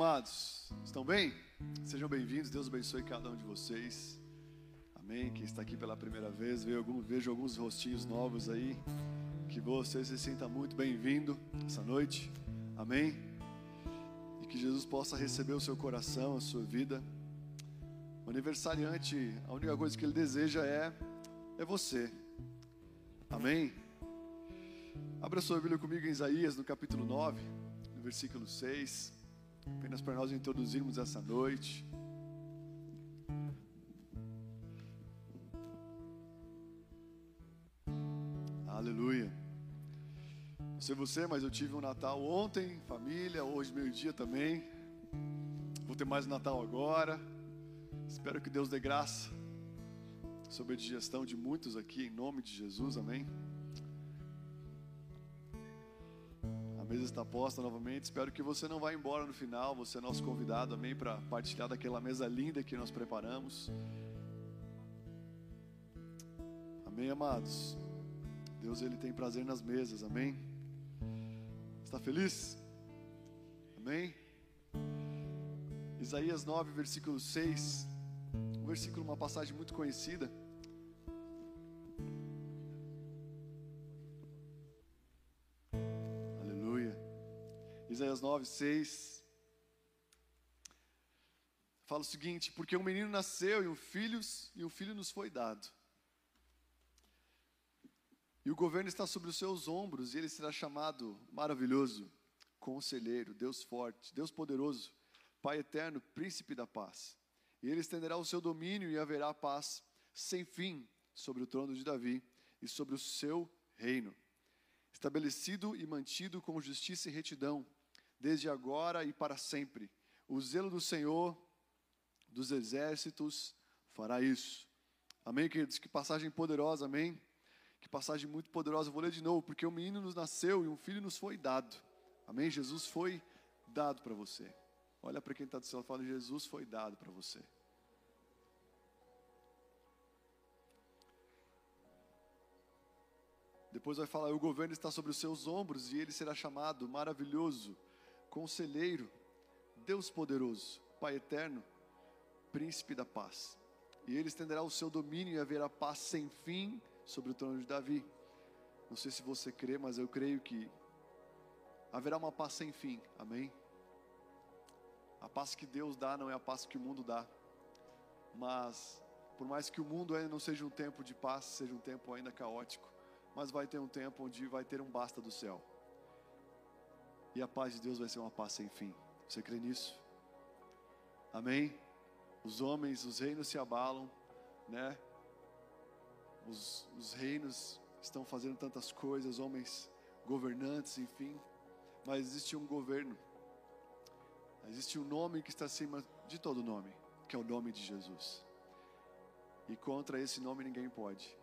amados? Estão bem? Sejam bem-vindos, Deus abençoe cada um de vocês. Amém. Quem está aqui pela primeira vez, vejo, alguns rostinhos novos aí. Que você se sinta muito bem-vindo essa noite. Amém. E que Jesus possa receber o seu coração, a sua vida. O aniversariante, a única coisa que ele deseja é é você. Amém. Abra sua Bíblia comigo em Isaías, no capítulo 9, no versículo 6. Apenas para nós introduzirmos essa noite. Aleluia. Não sei você, mas eu tive um Natal ontem, família, hoje meio-dia também. Vou ter mais um Natal agora. Espero que Deus dê graça sobre a digestão de muitos aqui, em nome de Jesus, amém. Mesa está posta novamente. Espero que você não vá embora no final. Você é nosso convidado, amém, para partilhar daquela mesa linda que nós preparamos. Amém, amados. Deus ele tem prazer nas mesas, amém? Está feliz? Amém? Isaías 9, versículo 6. Um versículo, uma passagem muito conhecida. Isaías 9, 6. Fala o seguinte: Porque um menino nasceu e um filho, e um filho nos foi dado e o governo está sobre os seus ombros, e ele será chamado maravilhoso, conselheiro, Deus forte, Deus poderoso, Pai eterno, príncipe da paz. E ele estenderá o seu domínio e haverá paz sem fim sobre o trono de Davi e sobre o seu reino, estabelecido e mantido com justiça e retidão, desde agora e para sempre. O zelo do Senhor dos exércitos fará isso. Amém, queridos? Que passagem poderosa, amém? Que passagem muito poderosa. Eu vou ler de novo, porque um menino nos nasceu e um filho nos foi dado. Amém? Jesus foi dado para você. Olha para quem está do céu e fala: Jesus foi dado para você. Depois vai falar: o governo está sobre os seus ombros e ele será chamado maravilhoso, conselheiro, Deus poderoso, Pai eterno, príncipe da paz. E ele estenderá o seu domínio e haverá paz sem fim sobre o trono de Davi. Não sei se você crê, mas eu creio que haverá uma paz sem fim. Amém? A paz que Deus dá não é a paz que o mundo dá. Mas por mais que o mundo ainda não seja um tempo de paz, seja um tempo ainda caótico, mas vai ter um tempo onde vai ter um basta do céu. E a paz de Deus vai ser uma paz sem fim. Você crê nisso? Amém? Os homens, os reinos se abalam, né? os, os reinos estão fazendo tantas coisas, homens governantes, enfim, mas existe um governo, existe um nome que está acima de todo nome, que é o nome de Jesus. E contra esse nome ninguém pode.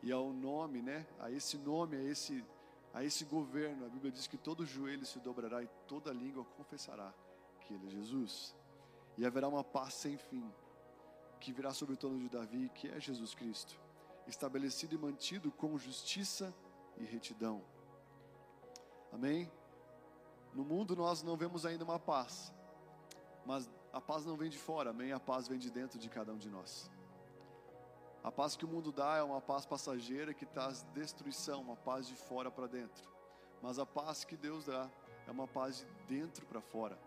E ao nome, né? A esse nome, a esse, a esse governo, a Bíblia diz que todo joelho se dobrará e toda língua confessará que Ele é Jesus. E haverá uma paz sem fim que virá sobre o trono de Davi, que é Jesus Cristo estabelecido e mantido com justiça e retidão. Amém? No mundo nós não vemos ainda uma paz, mas a paz não vem de fora, amém? A paz vem de dentro de cada um de nós. A paz que o mundo dá é uma paz passageira que traz destruição, uma paz de fora para dentro. Mas a paz que Deus dá é uma paz de dentro para fora.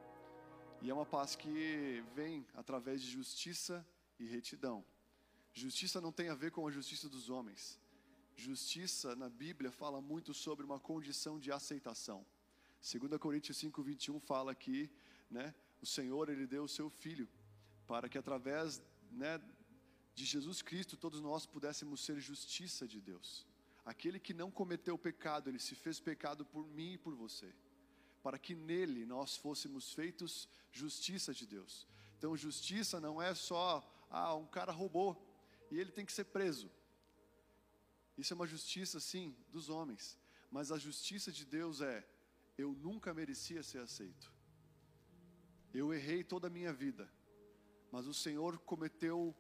E é uma paz que vem através de justiça e retidão. Justiça não tem a ver com a justiça dos homens. Justiça na Bíblia fala muito sobre uma condição de aceitação. 2 Coríntios 5, 21 fala que né, o Senhor ele deu o seu Filho para que através né, de Jesus Cristo todos nós pudéssemos ser justiça de Deus. Aquele que não cometeu pecado, ele se fez pecado por mim e por você, para que nele nós fôssemos feitos justiça de Deus. Então, justiça não é só, ah, um cara roubou, e ele tem que ser preso. Isso é uma justiça, sim, dos homens. Mas a justiça de Deus é: eu nunca merecia ser aceito. Eu errei toda a minha vida, mas o Senhor cometeu,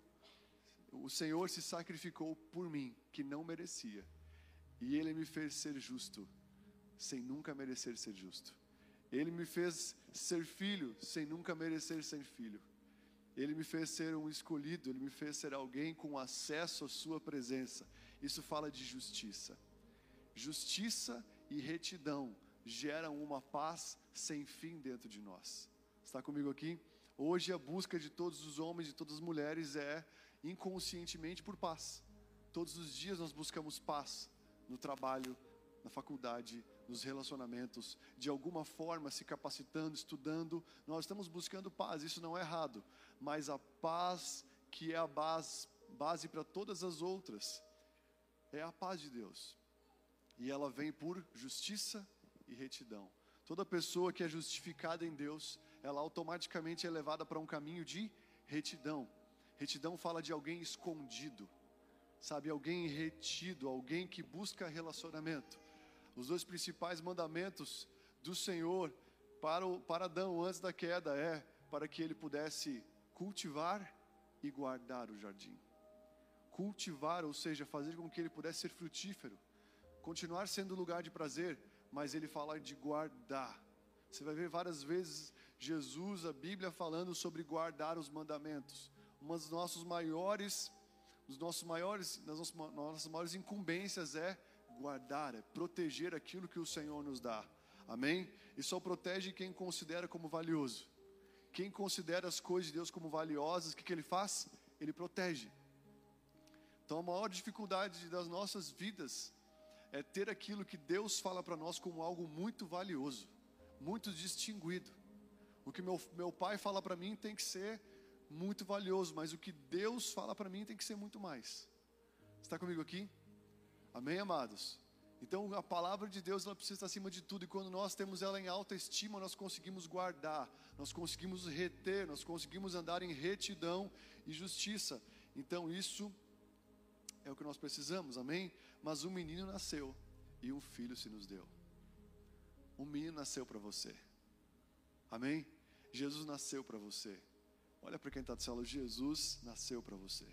o Senhor se sacrificou por mim, que não merecia, e Ele me fez ser justo, sem nunca merecer ser justo. Ele me fez ser filho sem nunca merecer ser filho. Ele me fez ser um escolhido, ele me fez ser alguém com acesso à sua presença. Isso fala de justiça. Justiça e retidão geram uma paz sem fim dentro de nós. Está comigo aqui? Hoje a busca de todos os homens e todas as mulheres é inconscientemente por paz. Todos os dias nós buscamos paz no trabalho, na faculdade, nos relacionamentos, de alguma forma se capacitando, estudando, nós estamos buscando paz, isso não é errado, mas a paz que é a base, base para todas as outras é a paz de Deus. E ela vem por justiça e retidão. Toda pessoa que é justificada em Deus, ela automaticamente é levada para um caminho de retidão. Retidão fala de alguém escondido, sabe, alguém retido, alguém que busca relacionamento. Os dois principais mandamentos do Senhor para, o, para Adão antes da queda é para que ele pudesse cultivar e guardar o jardim. Cultivar, ou seja, fazer com que ele pudesse ser frutífero, continuar sendo lugar de prazer, mas ele fala de guardar. Você vai ver várias vezes Jesus, a Bíblia falando sobre guardar os mandamentos. Uma das nossos maiores, os nossos maiores, das nossas, nossas maiores incumbências é guardar, é proteger aquilo que o Senhor nos dá. Amém? E só protege quem considera como valioso. Quem considera as coisas de Deus como valiosas, o que, que ele faz? Ele protege. Então a maior dificuldade das nossas vidas é ter aquilo que Deus fala para nós como algo muito valioso, muito distinguido. O que meu, meu pai fala para mim tem que ser muito valioso, mas o que Deus fala para mim tem que ser muito mais. Está comigo aqui? Amém, amados? Então a palavra de Deus ela precisa estar acima de tudo, e quando nós temos ela em alta estima, nós conseguimos guardar, nós conseguimos reter, nós conseguimos andar em retidão e justiça. Então isso é o que nós precisamos, amém? Mas um menino nasceu e um filho se nos deu. Um menino nasceu para você, amém? Jesus nasceu para você. Olha para quem está do céu, Jesus nasceu para você.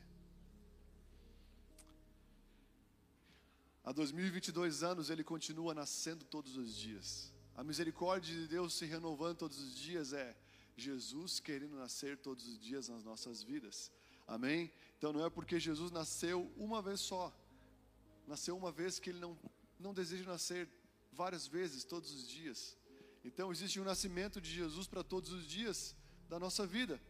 Há 2022 anos ele continua nascendo todos os dias. A misericórdia de Deus se renovando todos os dias é Jesus querendo nascer todos os dias nas nossas vidas. Amém? Então não é porque Jesus nasceu uma vez só. Nasceu uma vez que ele não não deseja nascer várias vezes todos os dias. Então existe um nascimento de Jesus para todos os dias da nossa vida.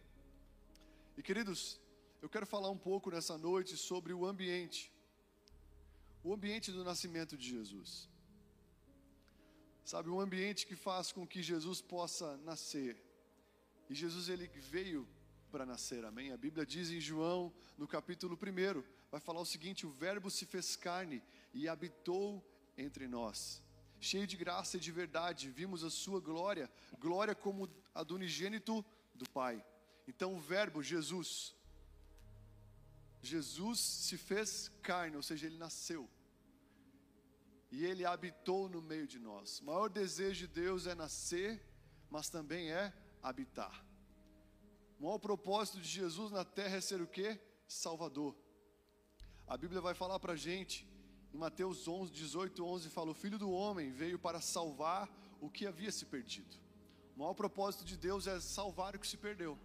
E queridos, eu quero falar um pouco nessa noite sobre o ambiente o ambiente do nascimento de Jesus. Sabe, um ambiente que faz com que Jesus possa nascer. E Jesus ele veio para nascer, amém? A Bíblia diz em João, no capítulo 1, vai falar o seguinte: o Verbo se fez carne e habitou entre nós. Cheio de graça e de verdade, vimos a sua glória, glória como a do unigênito do Pai. Então o Verbo, Jesus, Jesus se fez carne, ou seja, ele nasceu. E ele habitou no meio de nós. O maior desejo de Deus é nascer, mas também é habitar. O maior propósito de Jesus na terra é ser o que? Salvador. A Bíblia vai falar para a gente, em Mateus 11, 18, 11, fala: O filho do homem veio para salvar o que havia se perdido. O maior propósito de Deus é salvar o que se perdeu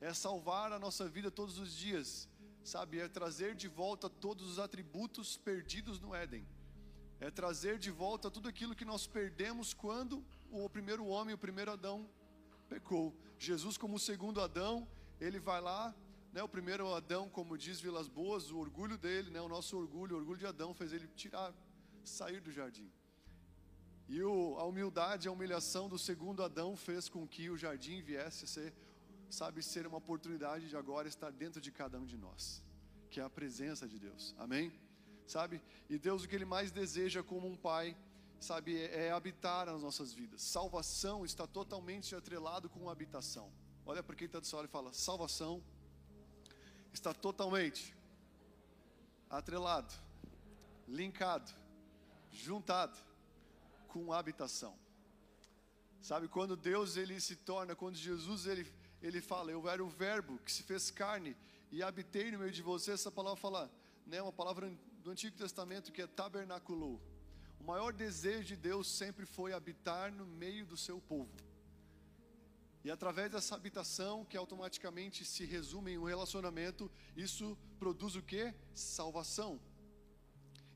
é salvar a nossa vida todos os dias, sabe? É trazer de volta todos os atributos perdidos no Éden, é trazer de volta tudo aquilo que nós perdemos quando o primeiro homem, o primeiro Adão, pecou. Jesus, como o segundo Adão, ele vai lá, né? O primeiro Adão, como diz Vilas Boas, o orgulho dele, né? O nosso orgulho, o orgulho de Adão fez ele tirar, sair do jardim. E o, a humildade, a humilhação do segundo Adão fez com que o jardim viesse a ser sabe, ser uma oportunidade de agora estar dentro de cada um de nós, que é a presença de Deus, amém? Sabe, e Deus o que Ele mais deseja como um Pai, sabe, é, é habitar nas nossas vidas. Salvação está totalmente atrelado com habitação. Olha para quem está do céu e fala: salvação está totalmente atrelado, linkado, juntado com habitação. Sabe, quando Deus ele se torna, quando Jesus ele ele fala: Eu era o Verbo que se fez carne e habitei no meio de você. Essa palavra fala, né, uma palavra do Antigo Testamento que é tabernaculou. o maior desejo de Deus sempre foi habitar no meio do seu povo. E através dessa habitação, que automaticamente se resume em um relacionamento, isso produz o que? Salvação.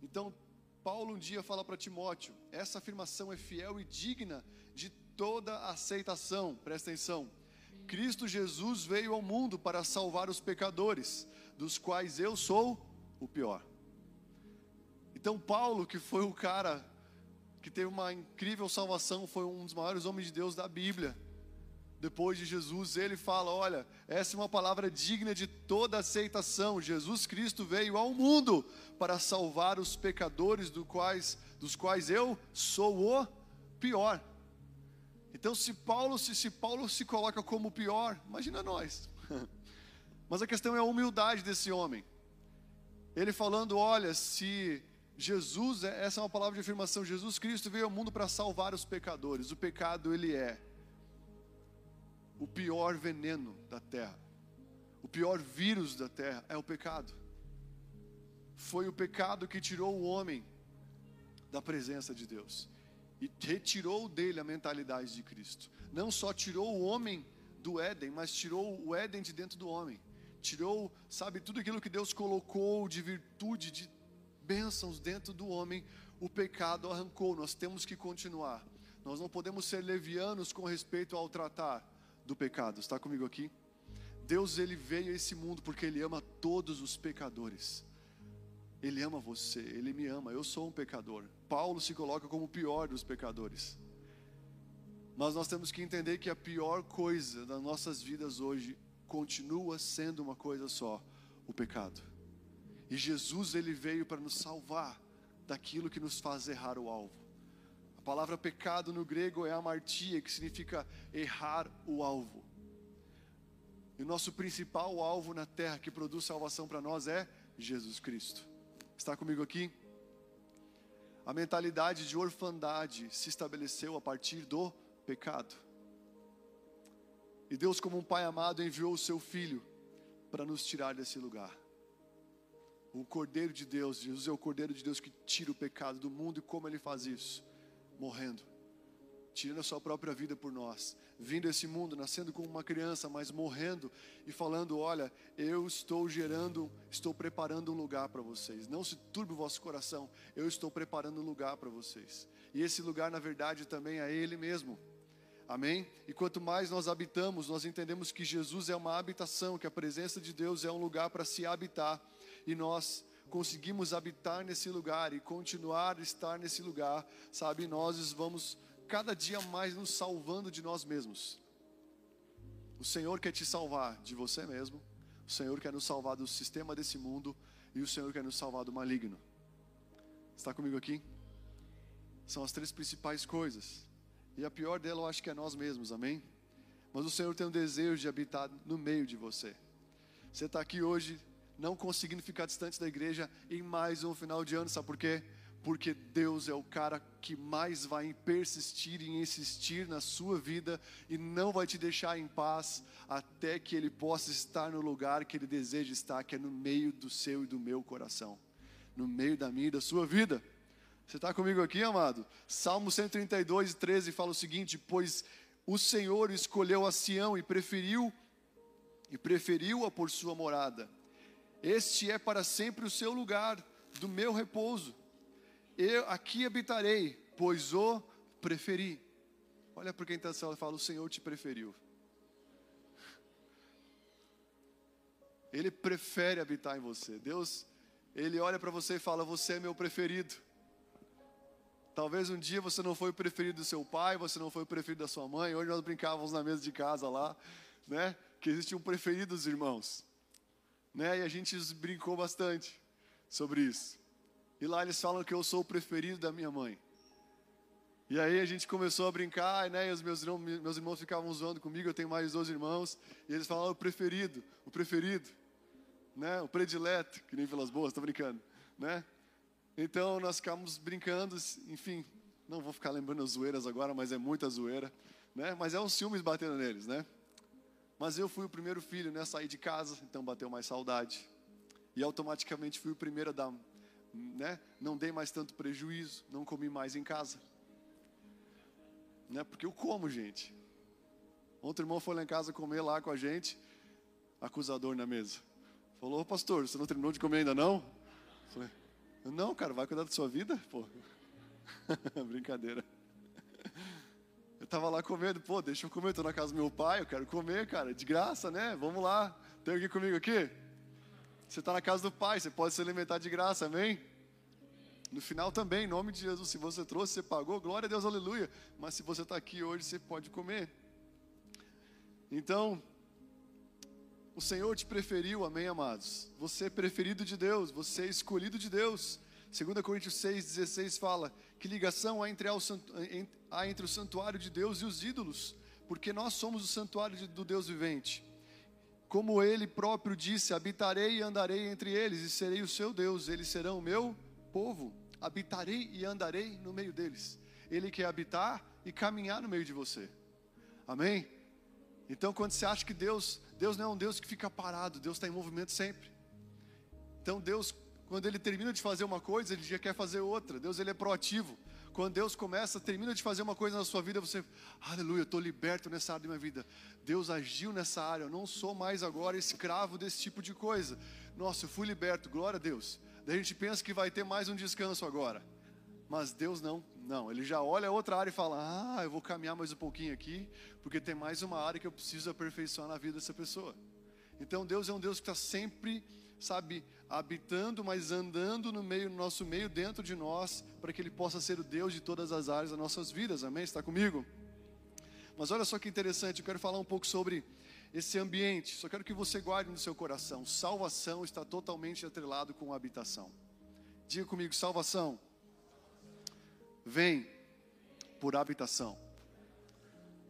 Então, Paulo um dia fala para Timóteo: essa afirmação é fiel e digna de toda aceitação. Presta atenção. Cristo Jesus veio ao mundo para salvar os pecadores, dos quais eu sou o pior. Então, Paulo, que foi o cara que teve uma incrível salvação, foi um dos maiores homens de Deus da Bíblia. Depois de Jesus, ele fala: Olha, essa é uma palavra digna de toda aceitação. Jesus Cristo veio ao mundo para salvar os pecadores, do quais, dos quais eu sou o pior. Então, se Paulo se, se Paulo se coloca como o pior, imagina nós. Mas a questão é a humildade desse homem. Ele falando: Olha, se Jesus, é, essa é uma palavra de afirmação. Jesus Cristo veio ao mundo para salvar os pecadores. O pecado ele é o pior veneno da terra. O pior vírus da terra é o pecado. Foi o pecado que tirou o homem da presença de Deus e retirou dele a mentalidade de Cristo. Não só tirou o homem do Éden, mas tirou o Éden de dentro do homem. Tirou, sabe, tudo aquilo que Deus colocou de virtude, de bênçãos dentro do homem, o pecado arrancou. Nós temos que continuar. Nós não podemos ser levianos com respeito ao tratar do pecado. Está comigo aqui? Deus ele veio a esse mundo porque ele ama todos os pecadores. Ele ama você, ele me ama. Eu sou um pecador. Paulo se coloca como o pior dos pecadores. Mas nós temos que entender que a pior coisa das nossas vidas hoje continua sendo uma coisa só: o pecado. E Jesus ele veio para nos salvar daquilo que nos faz errar o alvo. A palavra pecado no grego é amartia, que significa errar o alvo. E o nosso principal alvo na terra que produz salvação para nós é Jesus Cristo. Está comigo aqui? A mentalidade de orfandade se estabeleceu a partir do pecado. E Deus, como um Pai amado, enviou o seu Filho para nos tirar desse lugar o Cordeiro de Deus, Jesus é o Cordeiro de Deus que tira o pecado do mundo e como ele faz isso? Morrendo, tirando a sua própria vida por nós, vindo a esse mundo, nascendo como uma criança, mas morrendo e falando: Olha, eu estou gerando, estou preparando um lugar para vocês. Não se turbe o vosso coração, eu estou preparando um lugar para vocês. E esse lugar, na verdade, também é Ele mesmo. Amém? E quanto mais nós habitamos, nós entendemos que Jesus é uma habitação, que a presença de Deus é um lugar para se habitar e nós conseguimos habitar nesse lugar e continuar a estar nesse lugar, sabe? Nós vamos cada dia mais nos salvando de nós mesmos. O Senhor quer te salvar de você mesmo, o Senhor quer nos salvar do sistema desse mundo e o Senhor quer nos salvar do maligno. Está comigo aqui? São as três principais coisas. E a pior dela eu acho que é nós mesmos, amém? Mas o Senhor tem um desejo de habitar no meio de você. Você está aqui hoje não conseguindo ficar distante da igreja em mais um final de ano, sabe por quê? Porque Deus é o cara que mais vai persistir e insistir na sua vida e não vai te deixar em paz até que Ele possa estar no lugar que Ele deseja estar, que é no meio do seu e do meu coração, no meio da minha e da sua vida. Você está comigo aqui, amado? Salmo 132, 13 fala o seguinte: Pois o Senhor escolheu a Sião e preferiu e preferiu-a por sua morada este é para sempre o seu lugar do meu repouso. Eu aqui habitarei, pois o preferi. Olha por quem está e fala: O Senhor te preferiu. Ele prefere habitar em você. Deus, Ele olha para você e fala: Você é meu preferido. Talvez um dia você não foi o preferido do seu pai, você não foi o preferido da sua mãe. Hoje nós brincávamos na mesa de casa lá, né? Que existe um preferido dos irmãos né? E a gente brincou bastante sobre isso. E lá eles falam que eu sou o preferido da minha mãe. E aí a gente começou a brincar, né? E os meus irmãos, meus irmãos ficavam zoando comigo. Eu tenho mais dois irmãos e eles falavam o preferido, o preferido, né? O predileto, que nem pelas boas, estou brincando, né? Então nós ficamos brincando, enfim, não vou ficar lembrando as zoeiras agora, mas é muita zoeira, né? Mas é um ciúmes batendo neles, né? Mas eu fui o primeiro filho, né? Saí de casa, então bateu mais saudade. E automaticamente fui o primeiro a dar né, não dei mais tanto prejuízo, não comi mais em casa. Né, porque eu como, gente. Ontem o irmão foi lá em casa comer lá com a gente, acusador na mesa. Falou, pastor, você não terminou de comer ainda não? Falei, não, cara, vai cuidar da sua vida? Pô, brincadeira. Eu tava lá comendo, pô, deixa eu comer, tô na casa do meu pai, eu quero comer, cara, de graça, né? Vamos lá. Tem alguém comigo aqui? Você está na casa do pai, você pode se alimentar de graça, amém? No final também, em nome de Jesus, se você trouxe, você pagou, glória a Deus, aleluia. Mas se você está aqui hoje, você pode comer. Então, o Senhor te preferiu, amém, amados? Você é preferido de Deus, você é escolhido de Deus. 2 Coríntios 6,16 fala: Que ligação há entre, há entre o santuário de Deus e os ídolos? Porque nós somos o santuário do Deus vivente. Como ele próprio disse: Habitarei e andarei entre eles, e serei o seu Deus, eles serão o meu povo. Habitarei e andarei no meio deles. Ele quer habitar e caminhar no meio de você. Amém? Então, quando você acha que Deus, Deus não é um Deus que fica parado, Deus está em movimento sempre. Então, Deus, quando Ele termina de fazer uma coisa, Ele já quer fazer outra. Deus, Ele é proativo. Quando Deus começa, termina de fazer uma coisa na sua vida, você, aleluia, eu estou liberto nessa área da minha vida. Deus agiu nessa área, eu não sou mais agora escravo desse tipo de coisa. Nossa, eu fui liberto, glória a Deus. Daí a gente pensa que vai ter mais um descanso agora. Mas Deus não, não, Ele já olha outra área e fala: Ah, eu vou caminhar mais um pouquinho aqui, porque tem mais uma área que eu preciso aperfeiçoar na vida dessa pessoa. Então Deus é um Deus que está sempre, sabe, habitando, mas andando no meio, no nosso meio, dentro de nós, para que Ele possa ser o Deus de todas as áreas das nossas vidas, amém? Está comigo? Mas olha só que interessante, eu quero falar um pouco sobre esse ambiente, só quero que você guarde no seu coração: salvação está totalmente atrelado com habitação. Diga comigo: salvação vem por habitação.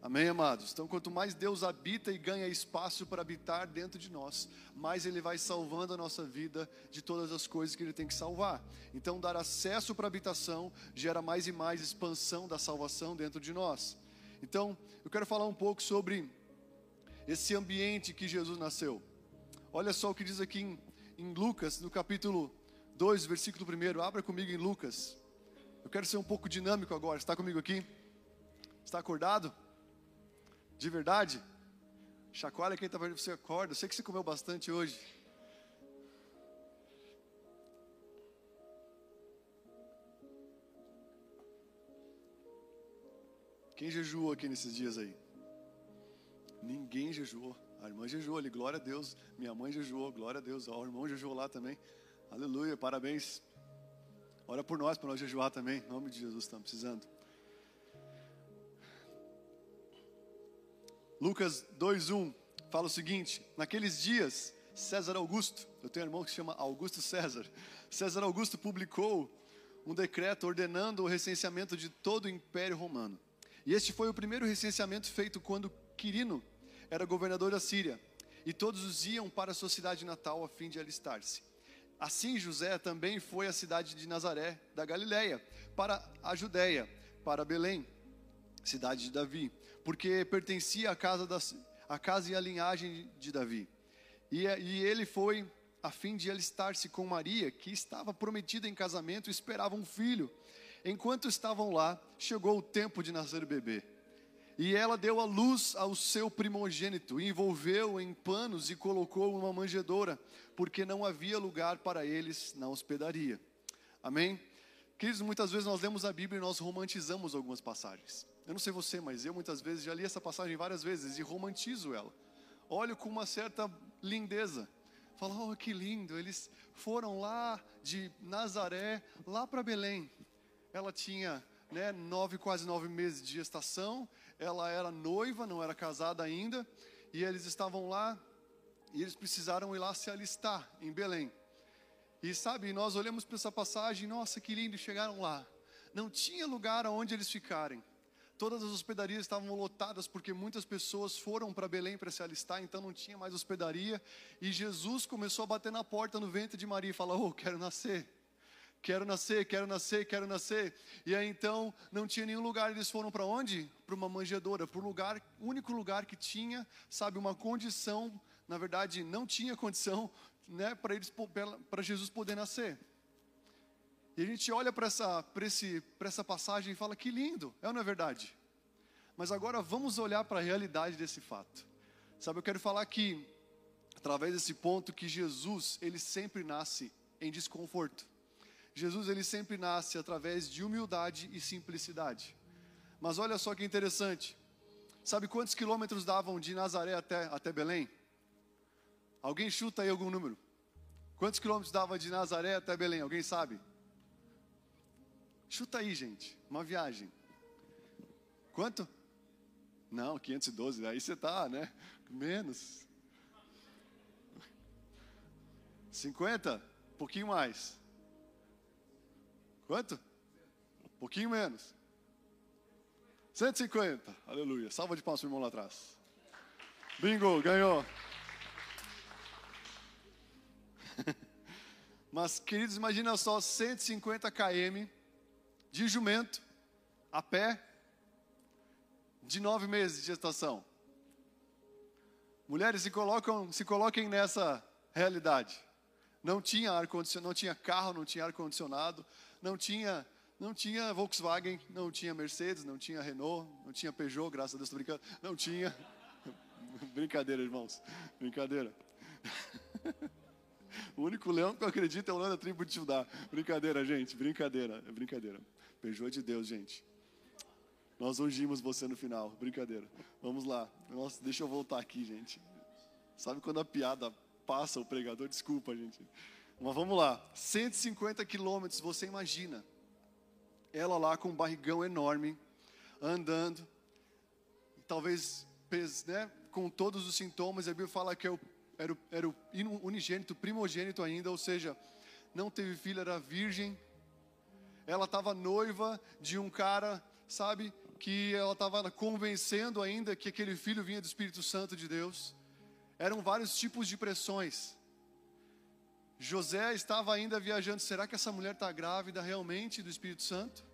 Amém, amados? Então, quanto mais Deus habita e ganha espaço para habitar dentro de nós, mais Ele vai salvando a nossa vida de todas as coisas que Ele tem que salvar. Então, dar acesso para a habitação gera mais e mais expansão da salvação dentro de nós. Então, eu quero falar um pouco sobre esse ambiente que Jesus nasceu. Olha só o que diz aqui em, em Lucas, no capítulo 2, versículo 1. Abra comigo em Lucas. Eu quero ser um pouco dinâmico agora. Está comigo aqui? Está acordado? De verdade? Chacoalha quem está vendo você acorda. Eu sei que você comeu bastante hoje. Quem jejuou aqui nesses dias aí? Ninguém jejuou. A irmã jejuou ali, glória a Deus. Minha mãe jejuou, glória a Deus. O irmão jejuou lá também. Aleluia, parabéns. Ora por nós, para nós jejuar também. Em nome de Jesus, estamos precisando. Lucas 2:1 fala o seguinte: Naqueles dias, César Augusto, eu tenho um irmão que se chama Augusto César. César Augusto publicou um decreto ordenando o recenseamento de todo o Império Romano. E este foi o primeiro recenseamento feito quando Quirino era governador da Síria, e todos iam para sua cidade natal a fim de alistar-se. Assim José também foi à cidade de Nazaré, da Galiléia, para a Judéia, para Belém, cidade de Davi, porque pertencia à casa, da, à casa e à linhagem de Davi. E, e ele foi a fim de alistar-se com Maria, que estava prometida em casamento e esperava um filho. Enquanto estavam lá, chegou o tempo de nascer o bebê. E ela deu a luz ao seu primogênito, envolveu em panos e colocou uma manjedoura, porque não havia lugar para eles na hospedaria. Amém? Queridos, muitas vezes nós lemos a Bíblia e nós romantizamos algumas passagens. Eu não sei você, mas eu muitas vezes já li essa passagem várias vezes e romantizo ela. Olho com uma certa lindeza. Falo, oh, que lindo, eles foram lá de Nazaré, lá para Belém. Ela tinha né, nove, quase nove meses de gestação, ela era noiva, não era casada ainda, e eles estavam lá, e eles precisaram ir lá se alistar em Belém. E sabe, nós olhamos para essa passagem, nossa, que lindo, chegaram lá. Não tinha lugar aonde eles ficarem. Todas as hospedarias estavam lotadas porque muitas pessoas foram para Belém para se alistar, então não tinha mais hospedaria. E Jesus começou a bater na porta no ventre de Maria e falar: Oh, quero nascer, quero nascer, quero nascer, quero nascer. E aí então não tinha nenhum lugar, eles foram para onde? Para uma manjedoura, para o lugar, único lugar que tinha, sabe, uma condição, na verdade não tinha condição, né, para eles para Jesus poder nascer. E a gente olha para essa, essa passagem e fala: que lindo, é ou não é verdade? Mas agora vamos olhar para a realidade desse fato. Sabe, eu quero falar que, através desse ponto, que Jesus, ele sempre nasce em desconforto. Jesus, ele sempre nasce através de humildade e simplicidade. Mas olha só que interessante. Sabe quantos quilômetros davam de Nazaré até, até Belém? Alguém chuta aí algum número? Quantos quilômetros dava de Nazaré até Belém? Alguém sabe? Chuta aí, gente. Uma viagem. Quanto? Não, 512. Aí você tá, né? Menos. 50? Um pouquinho mais. Quanto? Um pouquinho menos. 150. Aleluia. Salva de palmas para o irmão lá atrás. Bingo, ganhou. Mas, queridos, imagina só 150 km de jumento, a pé, de nove meses de gestação. Mulheres se colocam, se coloquem nessa realidade. Não tinha ar condicionado, não tinha carro, não tinha ar condicionado, não tinha, não tinha Volkswagen, não tinha Mercedes, não tinha Renault, não tinha Peugeot, graças a Deus, estou brincando. Não tinha. Brincadeira, irmãos. Brincadeira. O único leão que eu acredito é o leão da tribo de Judá. Brincadeira, gente. Brincadeira. É brincadeira. Peugeot de Deus, gente. Nós ungimos você no final. Brincadeira. Vamos lá. Nossa, deixa eu voltar aqui, gente. Sabe quando a piada passa o pregador? Desculpa, gente. Mas vamos lá. 150 quilômetros, você imagina. Ela lá com um barrigão enorme, andando. Talvez né, com todos os sintomas. A Bíblia fala que é o era o, era o unigênito, primogênito ainda, ou seja, não teve filho, era virgem. Ela estava noiva de um cara, sabe, que ela estava convencendo ainda que aquele filho vinha do Espírito Santo de Deus. Eram vários tipos de pressões. José estava ainda viajando. Será que essa mulher está grávida realmente do Espírito Santo?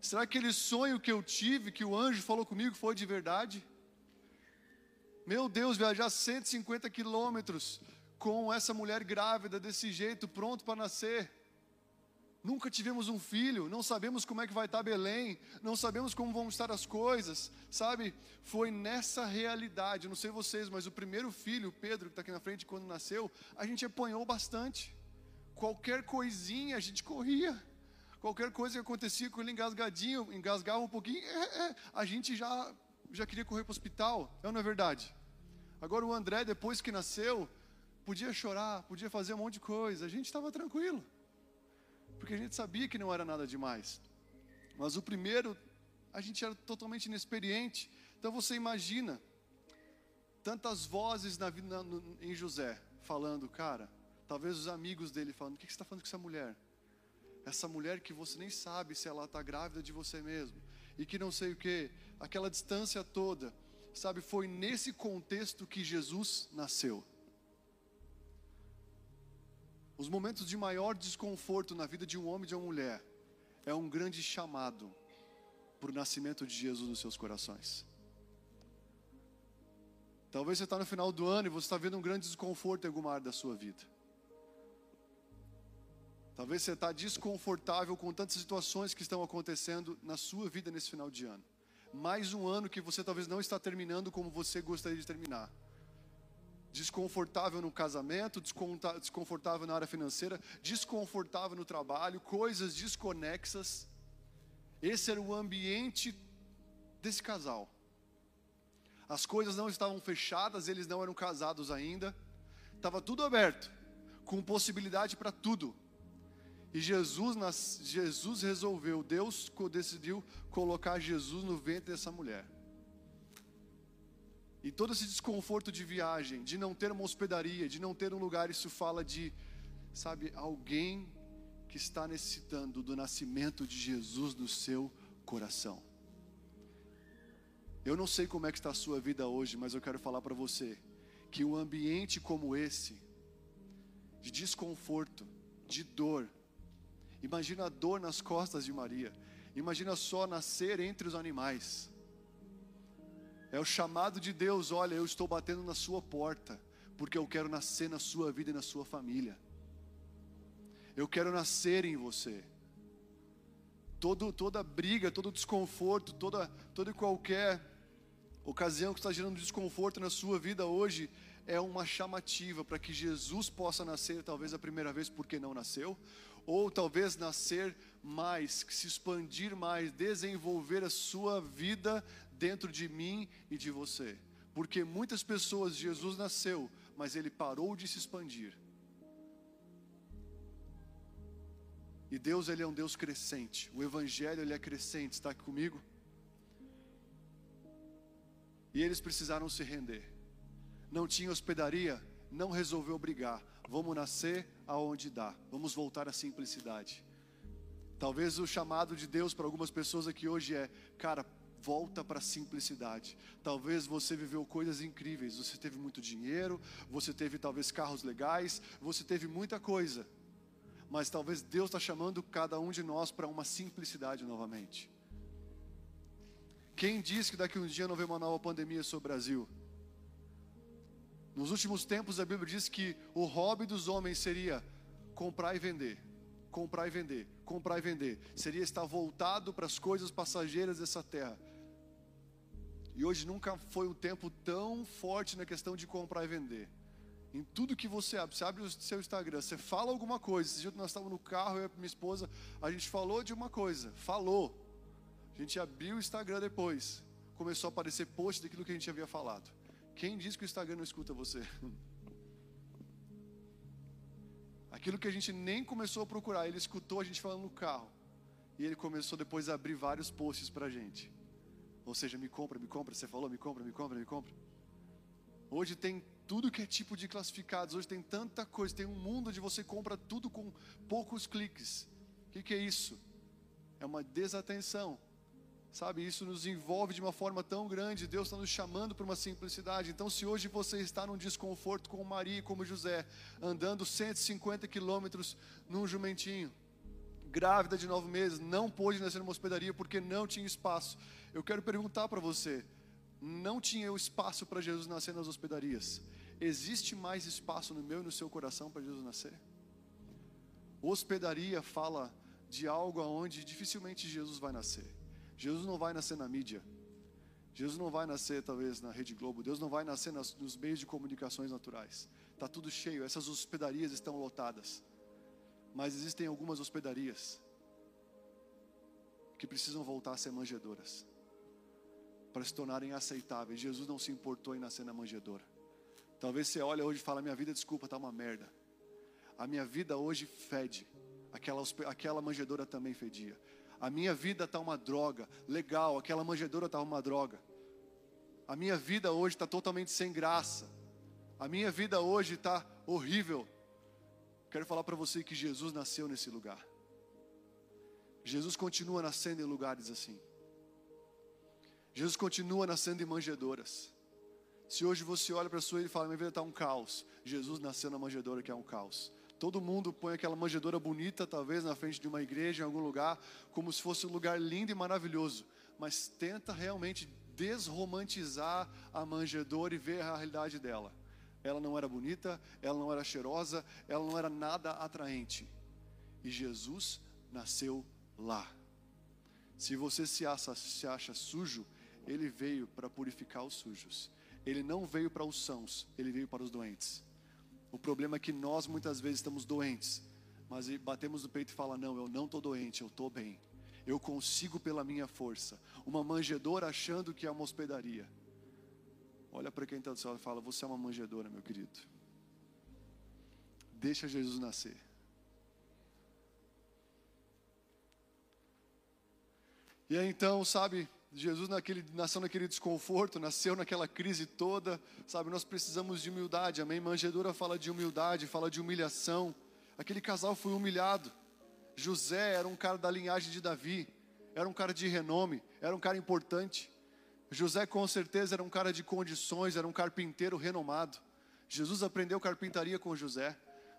Será que aquele sonho que eu tive, que o anjo falou comigo, foi de verdade? Meu Deus, viajar 150 quilômetros com essa mulher grávida desse jeito, pronto para nascer. Nunca tivemos um filho, não sabemos como é que vai estar Belém, não sabemos como vão estar as coisas, sabe? Foi nessa realidade, não sei vocês, mas o primeiro filho, Pedro, que está aqui na frente, quando nasceu, a gente apanhou bastante. Qualquer coisinha a gente corria, qualquer coisa que acontecia com ele engasgadinho, engasgava um pouquinho, é, é, a gente já, já queria correr para o hospital, é ou não é verdade? Agora o André, depois que nasceu, podia chorar, podia fazer um monte de coisa. A gente estava tranquilo. Porque a gente sabia que não era nada demais. Mas o primeiro, a gente era totalmente inexperiente. Então você imagina tantas vozes na, na, no, em José falando, cara, talvez os amigos dele falando, o que, que você está falando com essa mulher? Essa mulher que você nem sabe se ela está grávida de você mesmo. E que não sei o que, aquela distância toda. Sabe, foi nesse contexto que Jesus nasceu. Os momentos de maior desconforto na vida de um homem e de uma mulher é um grande chamado para o nascimento de Jesus nos seus corações. Talvez você está no final do ano e você está vendo um grande desconforto em alguma área da sua vida. Talvez você está desconfortável com tantas situações que estão acontecendo na sua vida nesse final de ano mais um ano que você talvez não está terminando como você gostaria de terminar. Desconfortável no casamento, desconfortável na área financeira, desconfortável no trabalho, coisas desconexas. Esse era o ambiente desse casal. As coisas não estavam fechadas, eles não eram casados ainda. Estava tudo aberto, com possibilidade para tudo. E Jesus, nas, Jesus resolveu, Deus decidiu colocar Jesus no ventre dessa mulher. E todo esse desconforto de viagem, de não ter uma hospedaria, de não ter um lugar, isso fala de, sabe, alguém que está necessitando do nascimento de Jesus no seu coração. Eu não sei como é que está a sua vida hoje, mas eu quero falar para você que um ambiente como esse, de desconforto, de dor, Imagina a dor nas costas de Maria. Imagina só nascer entre os animais. É o chamado de Deus: olha, eu estou batendo na sua porta, porque eu quero nascer na sua vida e na sua família. Eu quero nascer em você. Todo, toda briga, todo desconforto, toda, toda qualquer ocasião que está gerando desconforto na sua vida hoje é uma chamativa para que Jesus possa nascer, talvez a primeira vez porque não nasceu, ou talvez nascer mais, se expandir mais, desenvolver a sua vida dentro de mim e de você. Porque muitas pessoas, Jesus nasceu, mas ele parou de se expandir. E Deus, ele é um Deus crescente. O evangelho ele é crescente, está aqui comigo? E eles precisaram se render. Não tinha hospedaria, não resolveu brigar. Vamos nascer aonde dá. Vamos voltar à simplicidade. Talvez o chamado de Deus para algumas pessoas aqui hoje é, cara, volta para a simplicidade. Talvez você viveu coisas incríveis, você teve muito dinheiro, você teve talvez carros legais, você teve muita coisa mas talvez Deus está chamando cada um de nós para uma simplicidade novamente. Quem diz que daqui a um dia não vem uma nova pandemia sobre o Brasil? Nos últimos tempos a Bíblia diz que o hobby dos homens seria comprar e vender, comprar e vender, comprar e vender. Seria estar voltado para as coisas passageiras dessa terra. E hoje nunca foi um tempo tão forte na questão de comprar e vender. Em tudo que você abre, você abre o seu Instagram, você fala alguma coisa. Esse dia nós estávamos no carro, eu e minha esposa, a gente falou de uma coisa, falou. A gente abriu o Instagram depois, começou a aparecer post daquilo que a gente havia falado. Quem diz que o Instagram não escuta você? Aquilo que a gente nem começou a procurar, ele escutou a gente falando no carro. E ele começou depois a abrir vários posts para a gente. Ou seja, me compra, me compra, você falou, me compra, me compra, me compra. Hoje tem tudo que é tipo de classificados. Hoje tem tanta coisa, tem um mundo onde você compra tudo com poucos cliques. O que, que é isso? É uma desatenção. Sabe, isso nos envolve de uma forma tão grande. Deus está nos chamando para uma simplicidade. Então, se hoje você está num desconforto como Maria e como José, andando 150 quilômetros num jumentinho, grávida de nove meses, não pôde nascer numa hospedaria porque não tinha espaço. Eu quero perguntar para você: não tinha espaço para Jesus nascer nas hospedarias? Existe mais espaço no meu e no seu coração para Jesus nascer? Hospedaria fala de algo aonde dificilmente Jesus vai nascer. Jesus não vai nascer na mídia. Jesus não vai nascer talvez na Rede Globo. Deus não vai nascer nas, nos meios de comunicações naturais. Está tudo cheio. Essas hospedarias estão lotadas. Mas existem algumas hospedarias que precisam voltar a ser manjedoras para se tornarem aceitáveis. Jesus não se importou em nascer na manjedoura. Talvez você olhe hoje e fale: minha vida, desculpa, está uma merda. A minha vida hoje fede. Aquela, aquela manjedoura também fedia. A minha vida está uma droga. Legal, aquela manjedoura está uma droga. A minha vida hoje está totalmente sem graça. A minha vida hoje está horrível. Quero falar para você que Jesus nasceu nesse lugar. Jesus continua nascendo em lugares assim. Jesus continua nascendo em manjedoras. Se hoje você olha para a sua vida e fala, minha vida está um caos, Jesus nasceu na manjedoura que é um caos. Todo mundo põe aquela manjedoura bonita, talvez na frente de uma igreja, em algum lugar, como se fosse um lugar lindo e maravilhoso, mas tenta realmente desromantizar a manjedoura e ver a realidade dela. Ela não era bonita, ela não era cheirosa, ela não era nada atraente. E Jesus nasceu lá. Se você se acha, se acha sujo, ele veio para purificar os sujos. Ele não veio para os sãos, ele veio para os doentes. O problema é que nós muitas vezes estamos doentes, mas batemos no peito e fala: "Não, eu não estou doente, eu estou bem. Eu consigo pela minha força." Uma manjedora achando que é uma hospedaria. Olha para quem está do céu e fala: "Você é uma manjedora, meu querido." Deixa Jesus nascer. E aí então, sabe, Jesus naquele, nasceu naquele desconforto, nasceu naquela crise toda, sabe? Nós precisamos de humildade, amém? Manjedora fala de humildade, fala de humilhação. Aquele casal foi humilhado. José era um cara da linhagem de Davi, era um cara de renome, era um cara importante. José com certeza era um cara de condições, era um carpinteiro renomado. Jesus aprendeu carpintaria com José.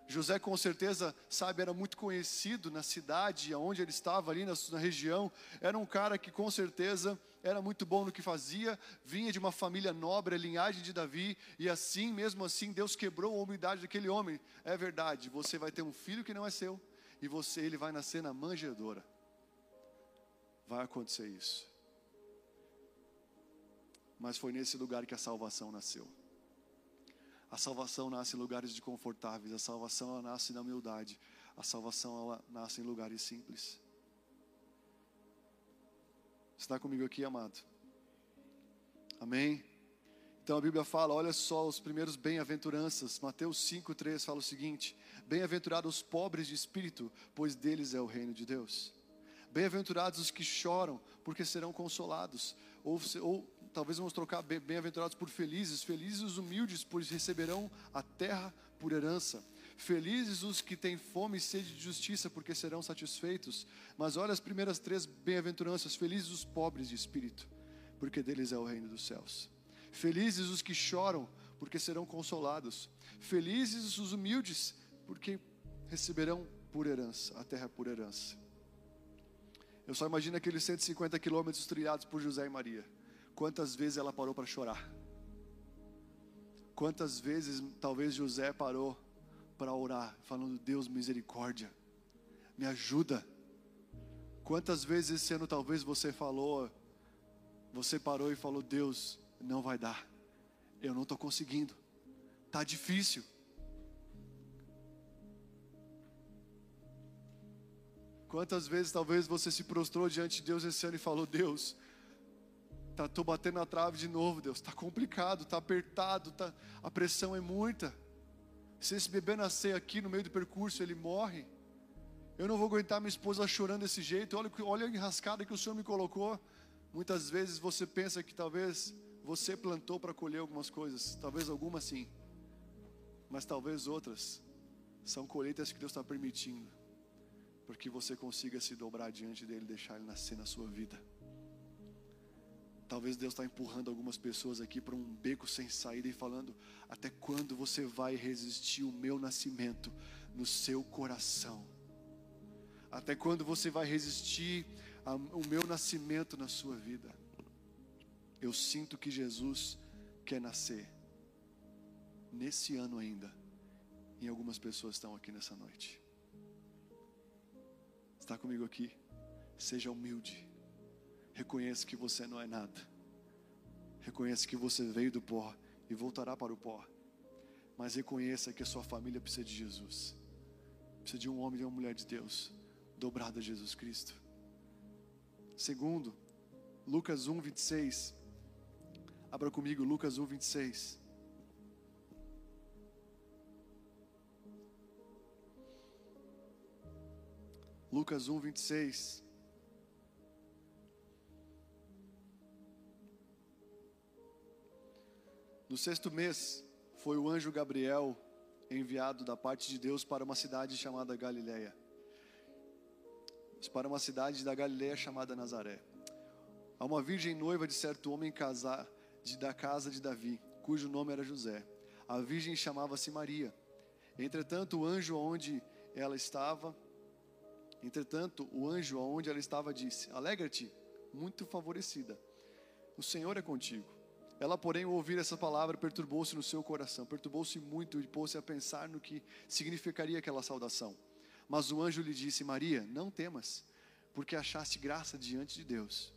José com certeza, sabe, era muito conhecido na cidade, onde ele estava ali na, na, região. Era um cara que com certeza era muito bom no que fazia, vinha de uma família nobre, a linhagem de Davi, e assim, mesmo assim, Deus quebrou a humildade daquele homem. É verdade, você vai ter um filho que não é seu, e você, ele vai nascer na manjedoura. Vai acontecer isso. Mas foi nesse lugar que a salvação nasceu. A salvação nasce em lugares de confortáveis, a salvação ela nasce na humildade, a salvação ela nasce em lugares simples. Está comigo aqui, amado? Amém? Então a Bíblia fala, olha só os primeiros bem-aventuranças. Mateus 5:3 fala o seguinte: Bem-aventurados os pobres de espírito, pois deles é o reino de Deus. Bem-aventurados os que choram, porque serão consolados. Ou, ou talvez vamos trocar bem-aventurados por felizes. Felizes os humildes, pois receberão a terra por herança. Felizes os que têm fome e sede de justiça, porque serão satisfeitos. Mas olha as primeiras três bem-aventuranças: felizes os pobres de espírito, porque deles é o reino dos céus. Felizes os que choram, porque serão consolados. Felizes os humildes, porque receberão por herança, a terra por herança. Eu só imagino aqueles 150 quilômetros trilhados por José e Maria. Quantas vezes ela parou para chorar? Quantas vezes talvez José parou para orar, falando: Deus, misericórdia, me ajuda. Quantas vezes esse ano talvez você falou, você parou e falou: Deus, não vai dar, eu não estou conseguindo, está difícil. Quantas vezes talvez você se prostrou diante de Deus esse ano e falou: Deus, tá, tô batendo na trave de novo, Deus, está complicado, está apertado, tá, a pressão é muita. Se esse bebê nascer aqui no meio do percurso, ele morre. Eu não vou aguentar minha esposa chorando desse jeito. Olha, olha a enrascada que o Senhor me colocou. Muitas vezes você pensa que talvez você plantou para colher algumas coisas, talvez algumas sim, mas talvez outras são colheitas que Deus está permitindo para que você consiga se dobrar diante dele, deixar ele nascer na sua vida. Talvez Deus está empurrando algumas pessoas aqui para um beco sem saída e falando: até quando você vai resistir o meu nascimento no seu coração? Até quando você vai resistir o meu nascimento na sua vida? Eu sinto que Jesus quer nascer nesse ano ainda. E algumas pessoas estão aqui nessa noite está comigo aqui, seja humilde. Reconheça que você não é nada. Reconheça que você veio do pó e voltará para o pó. Mas reconheça que a sua família precisa de Jesus. Precisa de um homem e uma mulher de Deus, dobrada a Jesus Cristo. Segundo, Lucas 1, 26. Abra comigo Lucas 1, 26. Lucas 1, 26. No sexto mês, foi o anjo Gabriel enviado da parte de Deus para uma cidade chamada Galiléia. Para uma cidade da Galiléia chamada Nazaré. A uma virgem noiva de certo homem casar de, da casa de Davi, cujo nome era José. A virgem chamava-se Maria. Entretanto, o anjo onde ela estava Entretanto, o anjo aonde ela estava disse: Alegra-te, muito favorecida. O Senhor é contigo. Ela, porém, ao ouvir essa palavra, perturbou-se no seu coração, perturbou-se muito e pôs-se a pensar no que significaria aquela saudação. Mas o anjo lhe disse: Maria, não temas, porque achaste graça diante de Deus.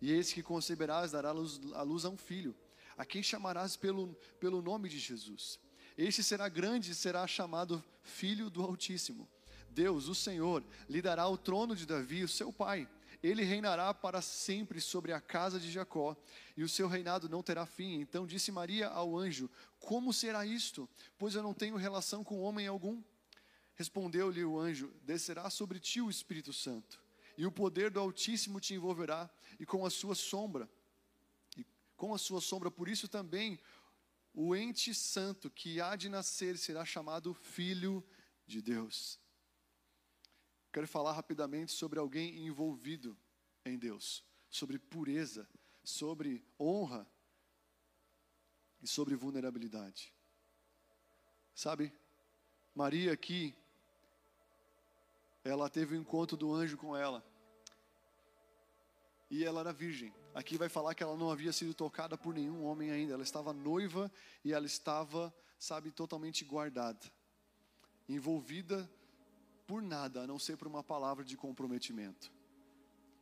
E eis que conceberás, dará luz, a luz a um filho, a quem chamarás pelo, pelo nome de Jesus. Este será grande e será chamado Filho do Altíssimo. Deus, o Senhor, lhe dará o trono de Davi, o seu pai. Ele reinará para sempre sobre a casa de Jacó, e o seu reinado não terá fim. Então disse Maria ao anjo: Como será isto? Pois eu não tenho relação com homem algum. Respondeu-lhe o anjo: Descerá sobre ti o Espírito Santo, e o poder do Altíssimo te envolverá, e com a sua sombra, e com a sua sombra, por isso também o ente santo que há de nascer será chamado Filho de Deus. Quero falar rapidamente sobre alguém envolvido em Deus, sobre pureza, sobre honra e sobre vulnerabilidade. Sabe, Maria aqui, ela teve o um encontro do anjo com ela. E ela era virgem. Aqui vai falar que ela não havia sido tocada por nenhum homem ainda. Ela estava noiva e ela estava, sabe, totalmente guardada, envolvida por nada a não ser por uma palavra de comprometimento.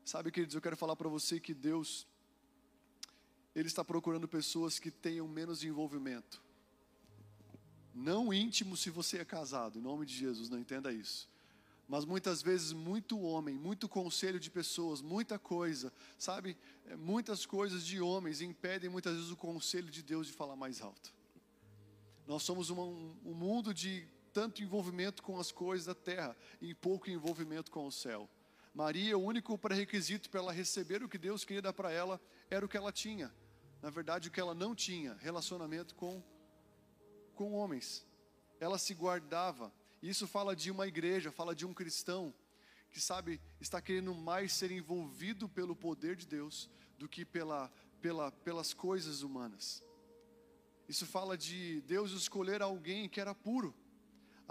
Sabe, queridos, eu quero falar para você que Deus, Ele está procurando pessoas que tenham menos envolvimento. Não íntimo se você é casado, em nome de Jesus, não entenda isso. Mas muitas vezes, muito homem, muito conselho de pessoas, muita coisa, sabe? É, muitas coisas de homens impedem muitas vezes o conselho de Deus de falar mais alto. Nós somos uma, um, um mundo de tanto envolvimento com as coisas da terra e pouco envolvimento com o céu. Maria, o único pré-requisito para ela receber o que Deus queria dar para ela era o que ela tinha. Na verdade, o que ela não tinha, relacionamento com, com homens. Ela se guardava. Isso fala de uma igreja, fala de um cristão que sabe, está querendo mais ser envolvido pelo poder de Deus do que pela, pela, pelas coisas humanas. Isso fala de Deus escolher alguém que era puro.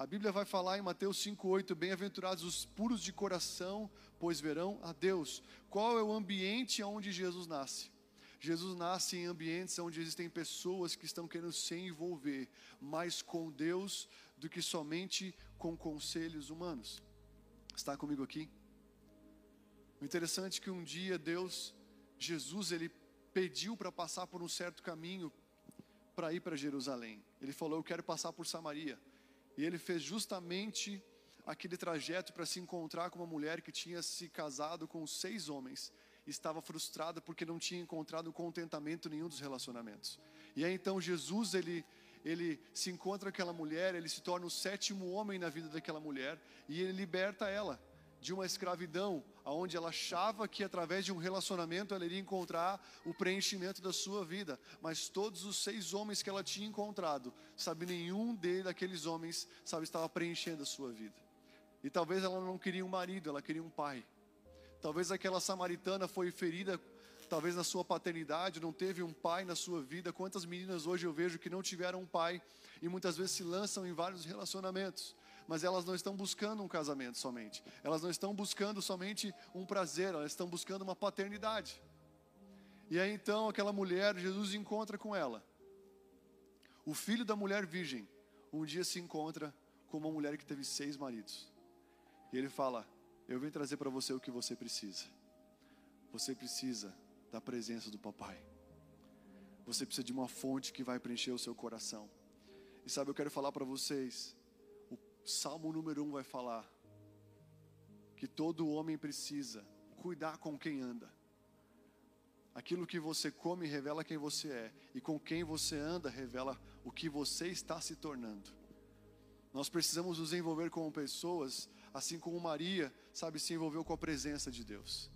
A Bíblia vai falar em Mateus 5,8: Bem-aventurados os puros de coração, pois verão a Deus. Qual é o ambiente onde Jesus nasce? Jesus nasce em ambientes onde existem pessoas que estão querendo se envolver mais com Deus do que somente com conselhos humanos. Está comigo aqui? O interessante é que um dia Deus, Jesus, ele pediu para passar por um certo caminho para ir para Jerusalém. Ele falou: Eu quero passar por Samaria. E ele fez justamente aquele trajeto para se encontrar com uma mulher que tinha se casado com seis homens. Estava frustrada porque não tinha encontrado contentamento nenhum dos relacionamentos. E aí então Jesus ele ele se encontra com aquela mulher, ele se torna o sétimo homem na vida daquela mulher e ele liberta ela de uma escravidão, aonde ela achava que através de um relacionamento ela iria encontrar o preenchimento da sua vida, mas todos os seis homens que ela tinha encontrado, sabe, nenhum deles, daqueles homens, sabe, estava preenchendo a sua vida. E talvez ela não queria um marido, ela queria um pai. Talvez aquela samaritana foi ferida, talvez na sua paternidade, não teve um pai na sua vida. Quantas meninas hoje eu vejo que não tiveram um pai e muitas vezes se lançam em vários relacionamentos mas elas não estão buscando um casamento somente. Elas não estão buscando somente um prazer, elas estão buscando uma paternidade. E aí então aquela mulher, Jesus encontra com ela. O filho da mulher virgem, um dia se encontra com uma mulher que teve seis maridos. E ele fala: Eu vim trazer para você o que você precisa. Você precisa da presença do papai. Você precisa de uma fonte que vai preencher o seu coração. E sabe, eu quero falar para vocês Salmo número 1 um vai falar que todo homem precisa cuidar com quem anda. Aquilo que você come revela quem você é, e com quem você anda revela o que você está se tornando. Nós precisamos nos envolver com pessoas, assim como Maria, sabe, se envolveu com a presença de Deus.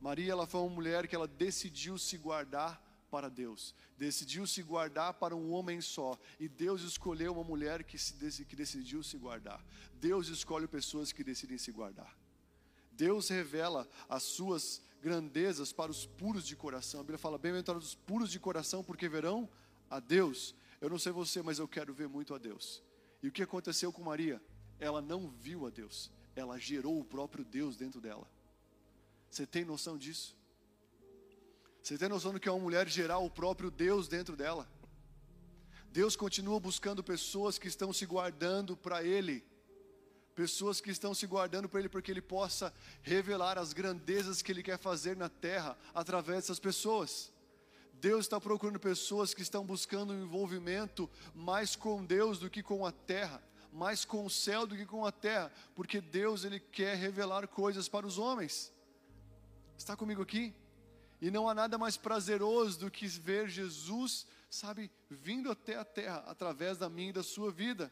Maria, ela foi uma mulher que ela decidiu se guardar para Deus, decidiu se guardar para um homem só, e Deus escolheu uma mulher que, se, que decidiu se guardar. Deus escolhe pessoas que decidem se guardar. Deus revela as suas grandezas para os puros de coração. A Bíblia fala: bem-aventurados os puros de coração, porque verão a Deus. Eu não sei você, mas eu quero ver muito a Deus. E o que aconteceu com Maria? Ela não viu a Deus, ela gerou o próprio Deus dentro dela. Você tem noção disso? Você tem noção do que é uma mulher gerar o próprio Deus dentro dela? Deus continua buscando pessoas que estão se guardando para Ele, pessoas que estão se guardando para Ele porque Ele possa revelar as grandezas que Ele quer fazer na terra através dessas pessoas. Deus está procurando pessoas que estão buscando um envolvimento mais com Deus do que com a terra, mais com o céu do que com a terra, porque Deus Ele quer revelar coisas para os homens. Está comigo aqui? E não há nada mais prazeroso do que ver Jesus, sabe, vindo até a terra através da minha e da sua vida.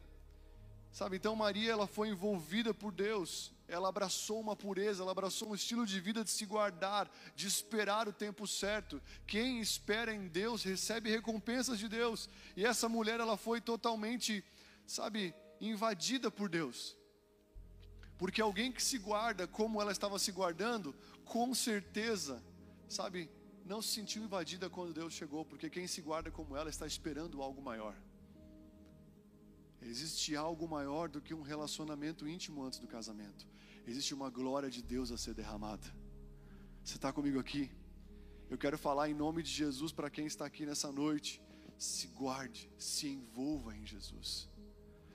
Sabe, então Maria ela foi envolvida por Deus. Ela abraçou uma pureza, ela abraçou um estilo de vida de se guardar, de esperar o tempo certo. Quem espera em Deus recebe recompensas de Deus. E essa mulher ela foi totalmente, sabe, invadida por Deus. Porque alguém que se guarda como ela estava se guardando, com certeza sabe, não se sentiu invadida quando Deus chegou, porque quem se guarda como ela está esperando algo maior. Existe algo maior do que um relacionamento íntimo antes do casamento. Existe uma glória de Deus a ser derramada. Você está comigo aqui? Eu quero falar em nome de Jesus para quem está aqui nessa noite. Se guarde, se envolva em Jesus.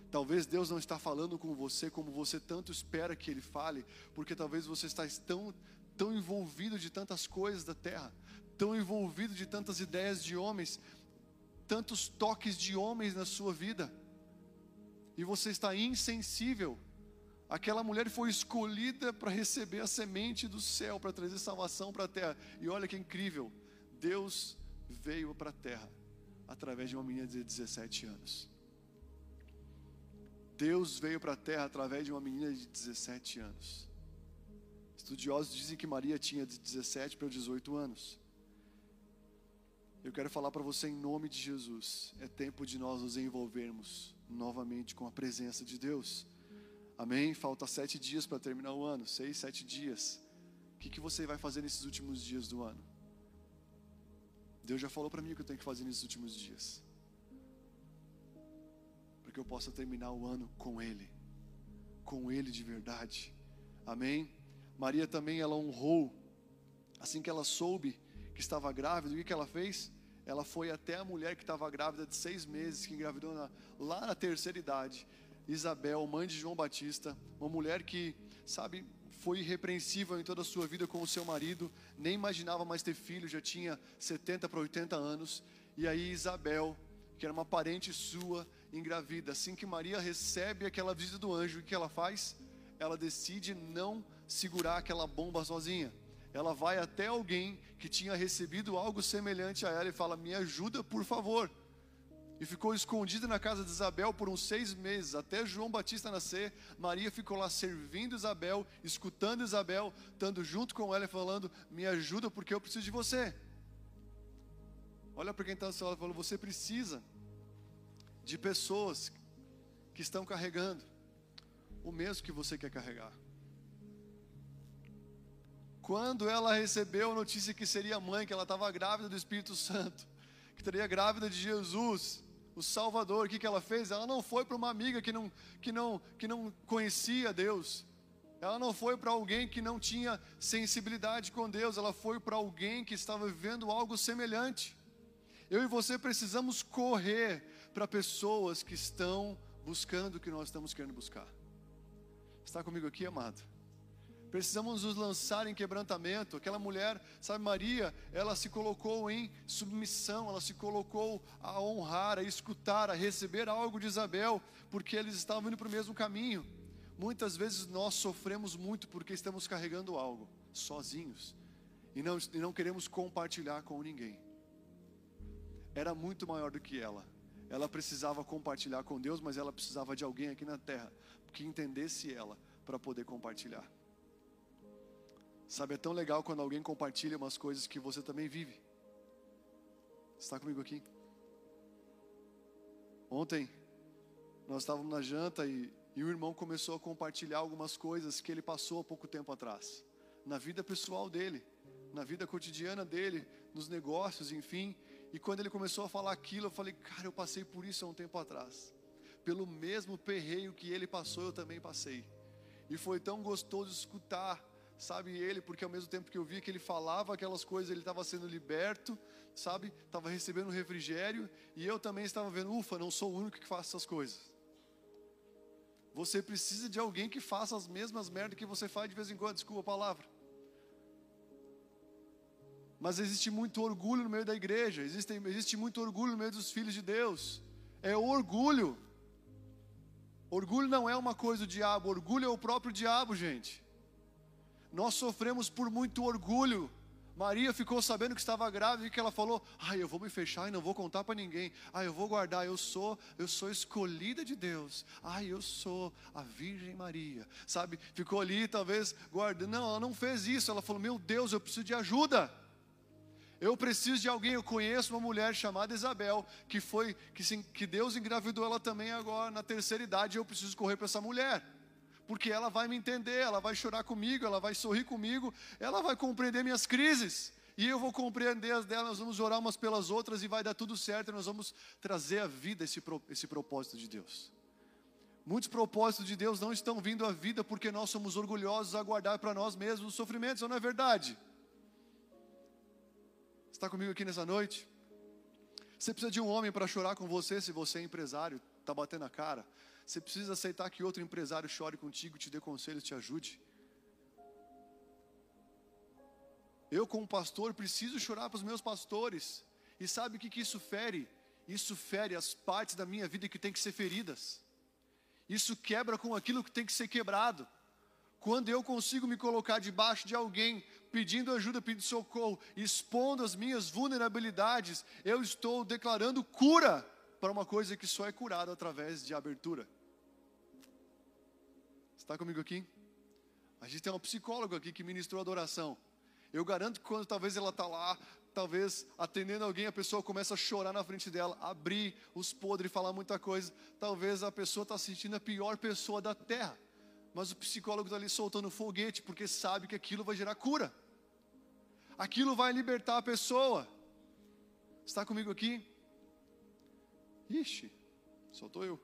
Talvez Deus não está falando com você como você tanto espera que Ele fale, porque talvez você está tão, tão envolvido de tantas coisas da terra, tão envolvido de tantas ideias de homens, tantos toques de homens na sua vida, e você está insensível. Aquela mulher foi escolhida para receber a semente do céu, para trazer salvação para a terra. E olha que incrível, Deus veio para a terra através de uma menina de 17 anos. Deus veio para a terra através de uma menina de 17 anos. Estudiosos dizem que Maria tinha de 17 para 18 anos. Eu quero falar para você em nome de Jesus. É tempo de nós nos envolvermos novamente com a presença de Deus. Amém? Falta sete dias para terminar o ano. Seis, sete dias. O que, que você vai fazer nesses últimos dias do ano? Deus já falou para mim o que eu tenho que fazer nesses últimos dias que eu possa terminar o ano com Ele, com Ele de verdade. Amém? Maria também, ela honrou, assim que ela soube que estava grávida, o que, ela fez? Ela foi até a mulher que estava grávida de seis meses, que engravidou na, lá na terceira idade, Isabel, mãe de João Batista, uma mulher que, sabe, foi irrepreensível em toda a sua vida com o seu marido, nem imaginava mais ter filho, já tinha 70 para 80 anos, e aí Isabel, que era uma parente sua, engravida. Assim que Maria recebe aquela visita do anjo, o que ela faz? Ela decide não segurar aquela bomba sozinha. Ela vai até alguém que tinha recebido algo semelhante a ela e fala: Me ajuda, por favor. E ficou escondida na casa de Isabel por uns seis meses, até João Batista nascer. Maria ficou lá servindo Isabel, escutando Isabel, estando junto com ela e falando: Me ajuda porque eu preciso de você. Olha para quem está falando, falou: Você precisa de pessoas que estão carregando o mesmo que você quer carregar. Quando ela recebeu a notícia que seria mãe, que ela estava grávida do Espírito Santo, que estaria grávida de Jesus, o Salvador, o que, que ela fez? Ela não foi para uma amiga que não, que, não, que não conhecia Deus, ela não foi para alguém que não tinha sensibilidade com Deus, ela foi para alguém que estava vivendo algo semelhante. Eu e você precisamos correr para pessoas que estão buscando o que nós estamos querendo buscar. Está comigo aqui, amado? Precisamos nos lançar em quebrantamento. Aquela mulher, sabe, Maria, ela se colocou em submissão, ela se colocou a honrar, a escutar, a receber algo de Isabel, porque eles estavam indo para o mesmo caminho. Muitas vezes nós sofremos muito porque estamos carregando algo sozinhos e não, e não queremos compartilhar com ninguém. Era muito maior do que ela ela precisava compartilhar com Deus, mas ela precisava de alguém aqui na terra que entendesse ela para poder compartilhar. Sabe, é tão legal quando alguém compartilha umas coisas que você também vive. Está comigo aqui? Ontem nós estávamos na janta e, e o irmão começou a compartilhar algumas coisas que ele passou há pouco tempo atrás, na vida pessoal dele, na vida cotidiana dele, nos negócios, enfim. E quando ele começou a falar aquilo, eu falei, cara, eu passei por isso há um tempo atrás. Pelo mesmo perreio que ele passou, eu também passei. E foi tão gostoso escutar, sabe, ele, porque ao mesmo tempo que eu via que ele falava aquelas coisas, ele estava sendo liberto, sabe, estava recebendo refrigério, e eu também estava vendo, ufa, não sou o único que faz essas coisas. Você precisa de alguém que faça as mesmas merdas que você faz de vez em quando, desculpa a palavra. Mas existe muito orgulho no meio da igreja, existe, existe muito orgulho no meio dos filhos de Deus. É orgulho. Orgulho não é uma coisa do diabo, orgulho é o próprio diabo, gente. Nós sofremos por muito orgulho. Maria ficou sabendo que estava grávida e que ela falou: "Ai, eu vou me fechar e não vou contar para ninguém. Ai, eu vou guardar. Eu sou, eu sou escolhida de Deus. Ai, eu sou a Virgem Maria." Sabe? Ficou ali talvez guardando. Não, ela não fez isso. Ela falou: "Meu Deus, eu preciso de ajuda." Eu preciso de alguém. Eu conheço uma mulher chamada Isabel, que foi que, que Deus engravidou ela também agora na terceira idade. Eu preciso correr para essa mulher, porque ela vai me entender, ela vai chorar comigo, ela vai sorrir comigo, ela vai compreender minhas crises. E eu vou compreender as dela, nós vamos orar umas pelas outras e vai dar tudo certo, e nós vamos trazer à vida esse, esse propósito de Deus. Muitos propósitos de Deus não estão vindo à vida porque nós somos orgulhosos a guardar para nós mesmos os sofrimentos, não é verdade? Está comigo aqui nessa noite? Você precisa de um homem para chorar com você se você é empresário, está batendo a cara. Você precisa aceitar que outro empresário chore contigo, te dê conselhos, te ajude. Eu, como pastor, preciso chorar para os meus pastores. E sabe o que, que isso fere? Isso fere as partes da minha vida que tem que ser feridas. Isso quebra com aquilo que tem que ser quebrado. Quando eu consigo me colocar debaixo de alguém, pedindo ajuda, pedindo socorro, expondo as minhas vulnerabilidades, eu estou declarando cura para uma coisa que só é curada através de abertura. Está comigo aqui? A gente tem um psicólogo aqui que ministrou adoração. Eu garanto que quando talvez ela está lá, talvez atendendo alguém, a pessoa começa a chorar na frente dela, abrir os podres, falar muita coisa. Talvez a pessoa está sentindo a pior pessoa da terra. Mas o psicólogo está ali soltando foguete, porque sabe que aquilo vai gerar cura. Aquilo vai libertar a pessoa. Está comigo aqui? Ixi, soltou eu.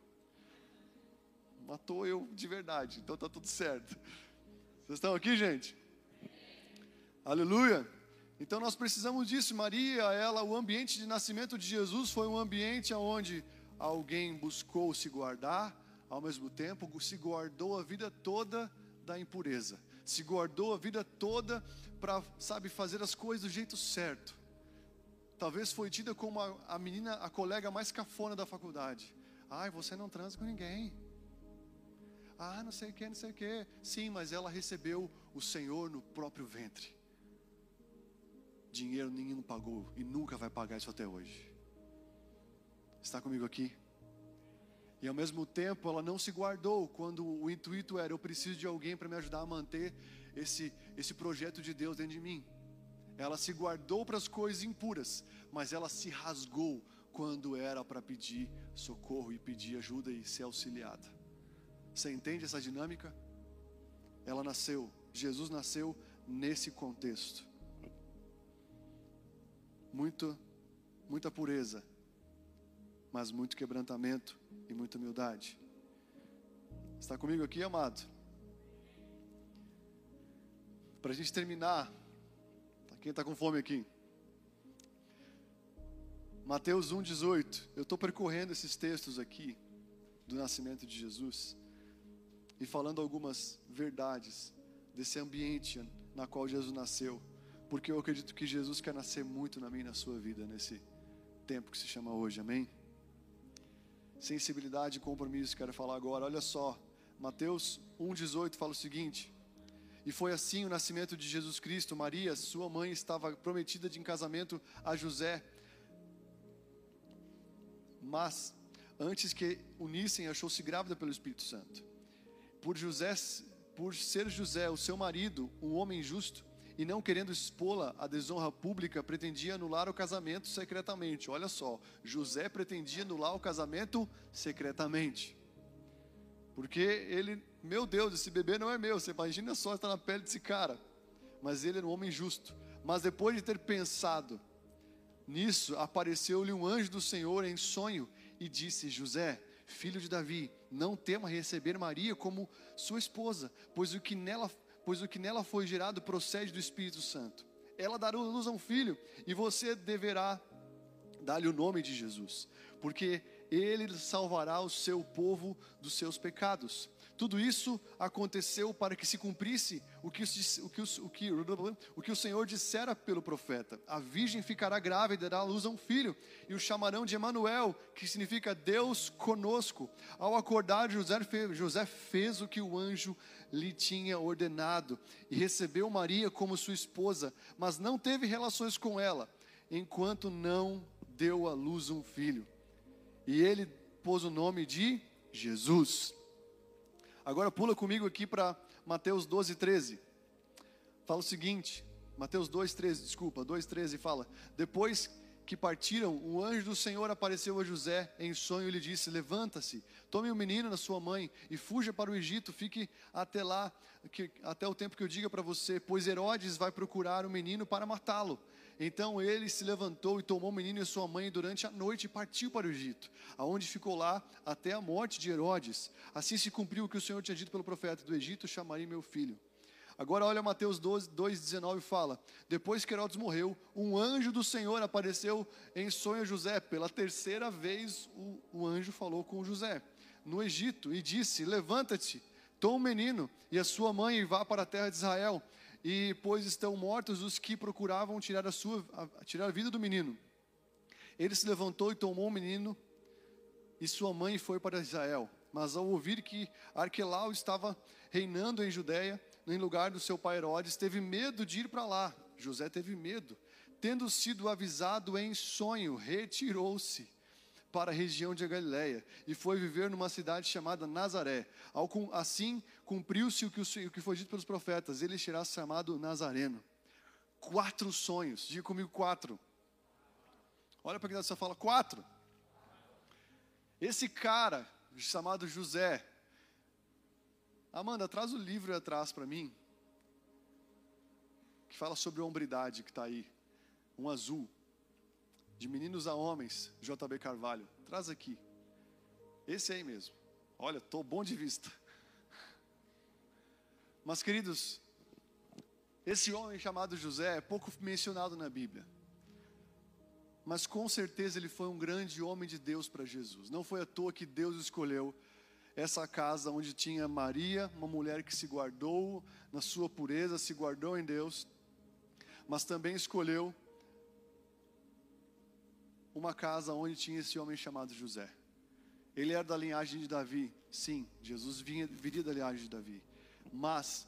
Matou eu de verdade, então está tudo certo. Vocês estão aqui, gente? Aleluia. Então nós precisamos disso. Maria, ela, o ambiente de nascimento de Jesus foi um ambiente onde alguém buscou se guardar, ao mesmo tempo se guardou a vida toda da impureza. Se guardou a vida toda para, sabe, fazer as coisas do jeito certo. Talvez foi tida como a, a menina, a colega mais cafona da faculdade. Ai, você não transa com ninguém. Ah, não sei o que, não sei o que. Sim, mas ela recebeu o Senhor no próprio ventre dinheiro nenhum pagou e nunca vai pagar isso até hoje. Está comigo aqui? E ao mesmo tempo ela não se guardou quando o intuito era: eu preciso de alguém para me ajudar a manter esse, esse projeto de Deus dentro de mim. Ela se guardou para as coisas impuras, mas ela se rasgou quando era para pedir socorro e pedir ajuda e ser auxiliada. Você entende essa dinâmica? Ela nasceu, Jesus nasceu nesse contexto muito, muita pureza, mas muito quebrantamento e muita humildade. Está comigo aqui, amado? Para a gente terminar, quem está com fome aqui? Mateus 1,18. Eu estou percorrendo esses textos aqui do nascimento de Jesus e falando algumas verdades desse ambiente na qual Jesus nasceu porque eu acredito que Jesus quer nascer muito na minha e na sua vida nesse tempo que se chama hoje, amém? Sensibilidade e compromisso, quero falar agora. Olha só, Mateus 1,18 fala o seguinte: E foi assim o nascimento de Jesus Cristo. Maria, sua mãe, estava prometida de em casamento a José, mas antes que unissem, achou-se grávida pelo Espírito Santo. Por José, por ser José, o seu marido, um homem justo, e não querendo expô-la à desonra pública, pretendia anular o casamento secretamente. Olha só, José pretendia anular o casamento secretamente. Porque ele, meu Deus, esse bebê não é meu, você imagina só estar na pele desse cara. Mas ele era um homem justo. Mas depois de ter pensado nisso, apareceu-lhe um anjo do Senhor em sonho e disse: José, filho de Davi, não tema receber Maria como sua esposa, pois o que nela pois o que nela foi gerado procede do Espírito Santo. Ela dará luz a um filho, e você deverá dar-lhe o nome de Jesus, porque ele salvará o seu povo dos seus pecados. Tudo isso aconteceu para que se cumprisse o que, o, que, o, que, o que o Senhor dissera pelo profeta: A virgem ficará grávida e dará luz a um filho, e o chamarão de Emanuel, que significa Deus conosco. Ao acordar, José José fez o que o anjo lhe tinha ordenado e recebeu Maria como sua esposa, mas não teve relações com ela, enquanto não deu à luz um filho. E ele pôs o nome de Jesus. Agora pula comigo aqui para Mateus 12, 13. Fala o seguinte, Mateus 2, 13, desculpa, 2, 13 fala: Depois que partiram, o anjo do Senhor apareceu a José em sonho e lhe disse: Levanta-se, tome o menino na sua mãe e fuja para o Egito, fique até lá, que, até o tempo que eu diga para você, pois Herodes vai procurar o menino para matá-lo. Então ele se levantou e tomou o menino e sua mãe durante a noite e partiu para o Egito, aonde ficou lá até a morte de Herodes. Assim se cumpriu o que o Senhor tinha dito pelo profeta: Do Egito chamarei meu filho. Agora olha Mateus 12, 2,19 fala: Depois que Herodes morreu, um anjo do Senhor apareceu em sonho a José. Pela terceira vez o, o anjo falou com José. no Egito e disse: Levanta-te, toma um menino e a sua mãe e vá para a terra de Israel, e pois estão mortos os que procuravam tirar a sua a, tirar a vida do menino. Ele se levantou e tomou o menino e sua mãe foi para Israel. Mas ao ouvir que Arquelau estava reinando em Judéia, em lugar do seu pai Herodes, teve medo de ir para lá. José teve medo. Tendo sido avisado em sonho, retirou-se para a região de Galiléia e foi viver numa cidade chamada Nazaré. Assim cumpriu-se o que foi dito pelos profetas: ele será chamado Nazareno. Quatro sonhos, diga comigo quatro. Olha para quem você fala quatro. Esse cara chamado José, Amanda, traz o livro atrás para mim, que fala sobre hombridade que está aí, um azul, de meninos a homens, JB Carvalho, traz aqui, esse aí mesmo, olha, estou bom de vista. Mas queridos, esse homem chamado José é pouco mencionado na Bíblia. Mas com certeza ele foi um grande homem de Deus para Jesus. Não foi à toa que Deus escolheu essa casa onde tinha Maria, uma mulher que se guardou na sua pureza, se guardou em Deus, mas também escolheu uma casa onde tinha esse homem chamado José. Ele era da linhagem de Davi, sim, Jesus vinha, viria da linhagem de Davi, mas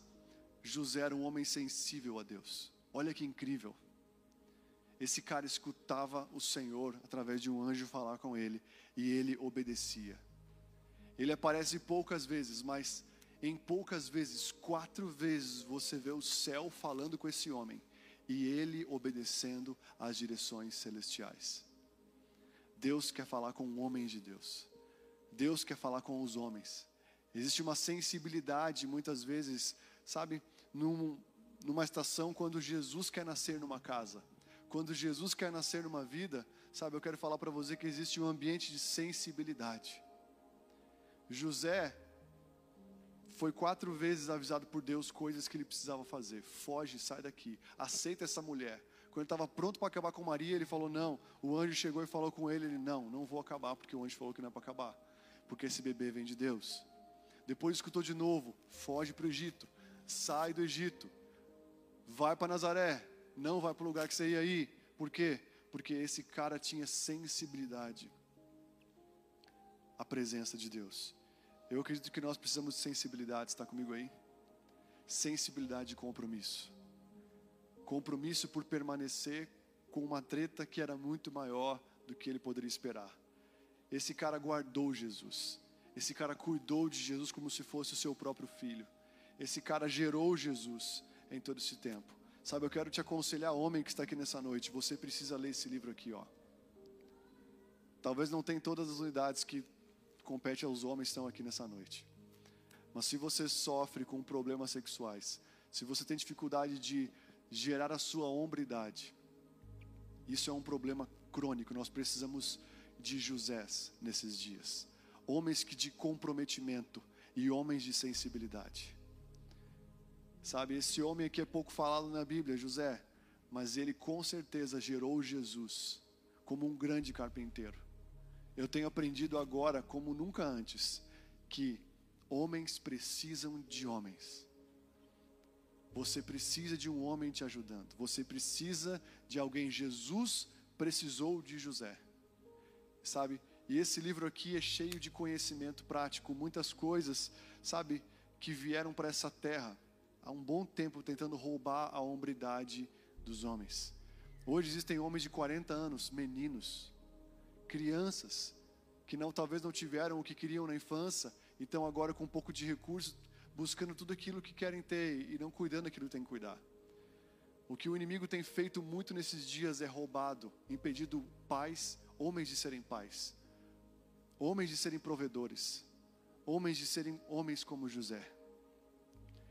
José era um homem sensível a Deus. Olha que incrível. Esse cara escutava o Senhor através de um anjo falar com ele e ele obedecia. Ele aparece poucas vezes, mas em poucas vezes, quatro vezes, você vê o céu falando com esse homem e ele obedecendo às direções celestiais. Deus quer falar com homens de Deus. Deus quer falar com os homens. Existe uma sensibilidade, muitas vezes, sabe, num, numa estação, quando Jesus quer nascer numa casa, quando Jesus quer nascer numa vida, sabe, eu quero falar para você que existe um ambiente de sensibilidade. José foi quatro vezes avisado por Deus coisas que ele precisava fazer. Foge, sai daqui, aceita essa mulher. Quando ele estava pronto para acabar com Maria, ele falou: Não. O anjo chegou e falou com ele: ele Não, não vou acabar, porque o anjo falou que não é para acabar. Porque esse bebê vem de Deus. Depois escutou de novo: Foge para o Egito, sai do Egito, vai para Nazaré, não vai para o lugar que você ia ir. Por quê? Porque esse cara tinha sensibilidade à presença de Deus. Eu acredito que nós precisamos de sensibilidade, está comigo aí? Sensibilidade de compromisso. Compromisso por permanecer com uma treta que era muito maior do que ele poderia esperar. Esse cara guardou Jesus. Esse cara cuidou de Jesus como se fosse o seu próprio filho. Esse cara gerou Jesus em todo esse tempo. Sabe, eu quero te aconselhar, homem que está aqui nessa noite, você precisa ler esse livro aqui, ó. Talvez não tenha todas as unidades que compete aos homens que estão aqui nessa noite. Mas se você sofre com problemas sexuais, se você tem dificuldade de gerar a sua hombridade, isso é um problema crônico. Nós precisamos de Josés nesses dias. Homens que de comprometimento e homens de sensibilidade. Sabe, esse homem aqui é pouco falado na Bíblia, José, mas ele com certeza gerou Jesus como um grande carpinteiro. Eu tenho aprendido agora, como nunca antes, que homens precisam de homens. Você precisa de um homem te ajudando. Você precisa de alguém. Jesus precisou de José. Sabe? E esse livro aqui é cheio de conhecimento prático, muitas coisas, sabe, que vieram para essa terra há um bom tempo tentando roubar a hombridade dos homens. Hoje existem homens de 40 anos, meninos, crianças que não talvez não tiveram o que queriam na infância, então agora com um pouco de recurso, buscando tudo aquilo que querem ter e não cuidando daquilo que tem que cuidar. O que o inimigo tem feito muito nesses dias é roubado, impedido pais, homens de serem pais, homens de serem provedores, homens de serem homens como José,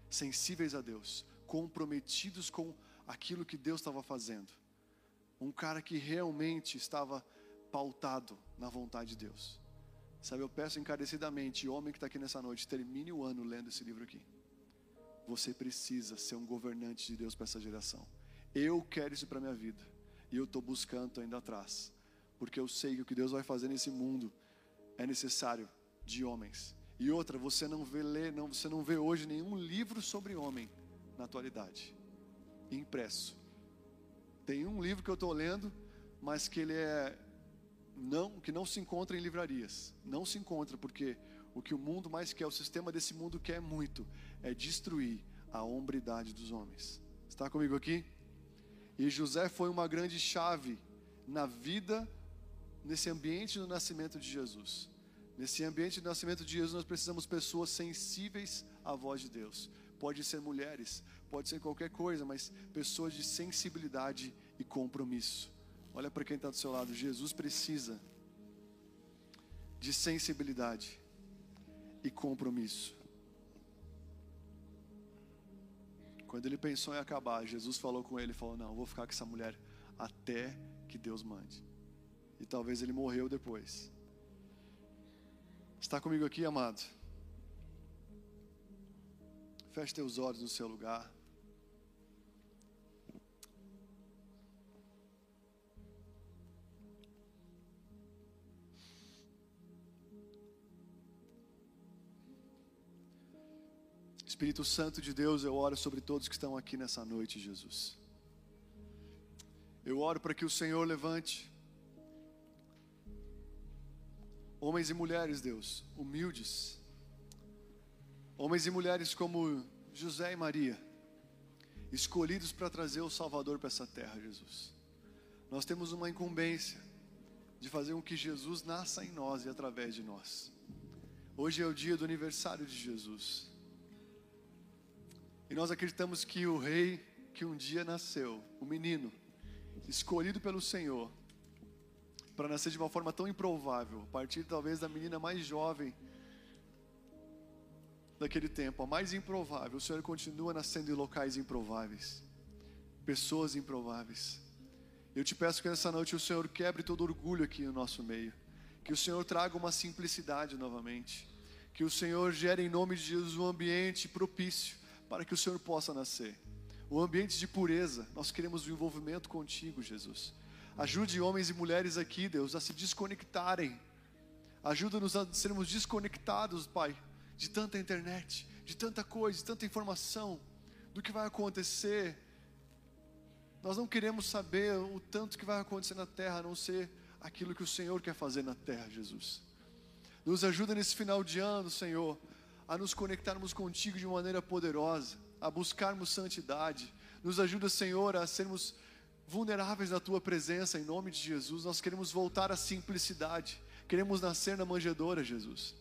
sensíveis a Deus, comprometidos com aquilo que Deus estava fazendo. Um cara que realmente estava pautado na vontade de Deus. Sabe, eu peço encarecidamente, homem que está aqui nessa noite, termine o ano lendo esse livro aqui. Você precisa ser um governante de Deus para essa geração. Eu quero isso para minha vida. E eu estou buscando, indo atrás. Porque eu sei que o que Deus vai fazer nesse mundo é necessário de homens. E outra, você não vê ler, não, você não vê hoje nenhum livro sobre homem na atualidade, impresso. Tem um livro que eu estou lendo, mas que ele é não, que não se encontra em livrarias. Não se encontra porque o que o mundo mais quer, o sistema desse mundo quer muito, é destruir a hombridade dos homens. Está comigo aqui? E José foi uma grande chave na vida, nesse ambiente do nascimento de Jesus. Nesse ambiente do nascimento de Jesus, nós precisamos pessoas sensíveis à voz de Deus. Pode ser mulheres, pode ser qualquer coisa, mas pessoas de sensibilidade e compromisso. Olha para quem está do seu lado. Jesus precisa de sensibilidade e compromisso. Quando ele pensou em acabar, Jesus falou com ele, falou: "Não, vou ficar com essa mulher até que Deus mande". E talvez ele morreu depois. Está comigo aqui, amado? Feche teus olhos no seu lugar. Espírito Santo de Deus, eu oro sobre todos que estão aqui nessa noite, Jesus. Eu oro para que o Senhor levante homens e mulheres, Deus, humildes, homens e mulheres como José e Maria, escolhidos para trazer o Salvador para essa terra, Jesus. Nós temos uma incumbência de fazer com que Jesus nasça em nós e através de nós. Hoje é o dia do aniversário de Jesus. E nós acreditamos que o rei que um dia nasceu, o menino, escolhido pelo Senhor, para nascer de uma forma tão improvável, a partir talvez da menina mais jovem daquele tempo, a mais improvável, o Senhor continua nascendo em locais improváveis, pessoas improváveis. Eu te peço que nessa noite o Senhor quebre todo orgulho aqui no nosso meio, que o Senhor traga uma simplicidade novamente, que o Senhor gere em nome de Jesus um ambiente propício para que o Senhor possa nascer. O ambiente de pureza, nós queremos o envolvimento contigo, Jesus. Ajude homens e mulheres aqui, Deus, a se desconectarem. Ajuda-nos a sermos desconectados, Pai, de tanta internet, de tanta coisa, de tanta informação, do que vai acontecer. Nós não queremos saber o tanto que vai acontecer na terra, a não ser aquilo que o Senhor quer fazer na terra, Jesus. Nos ajuda nesse final de ano, Senhor, a nos conectarmos contigo de maneira poderosa, a buscarmos santidade. Nos ajuda, Senhor, a sermos vulneráveis na tua presença, em nome de Jesus. Nós queremos voltar à simplicidade, queremos nascer na manjedoura, Jesus.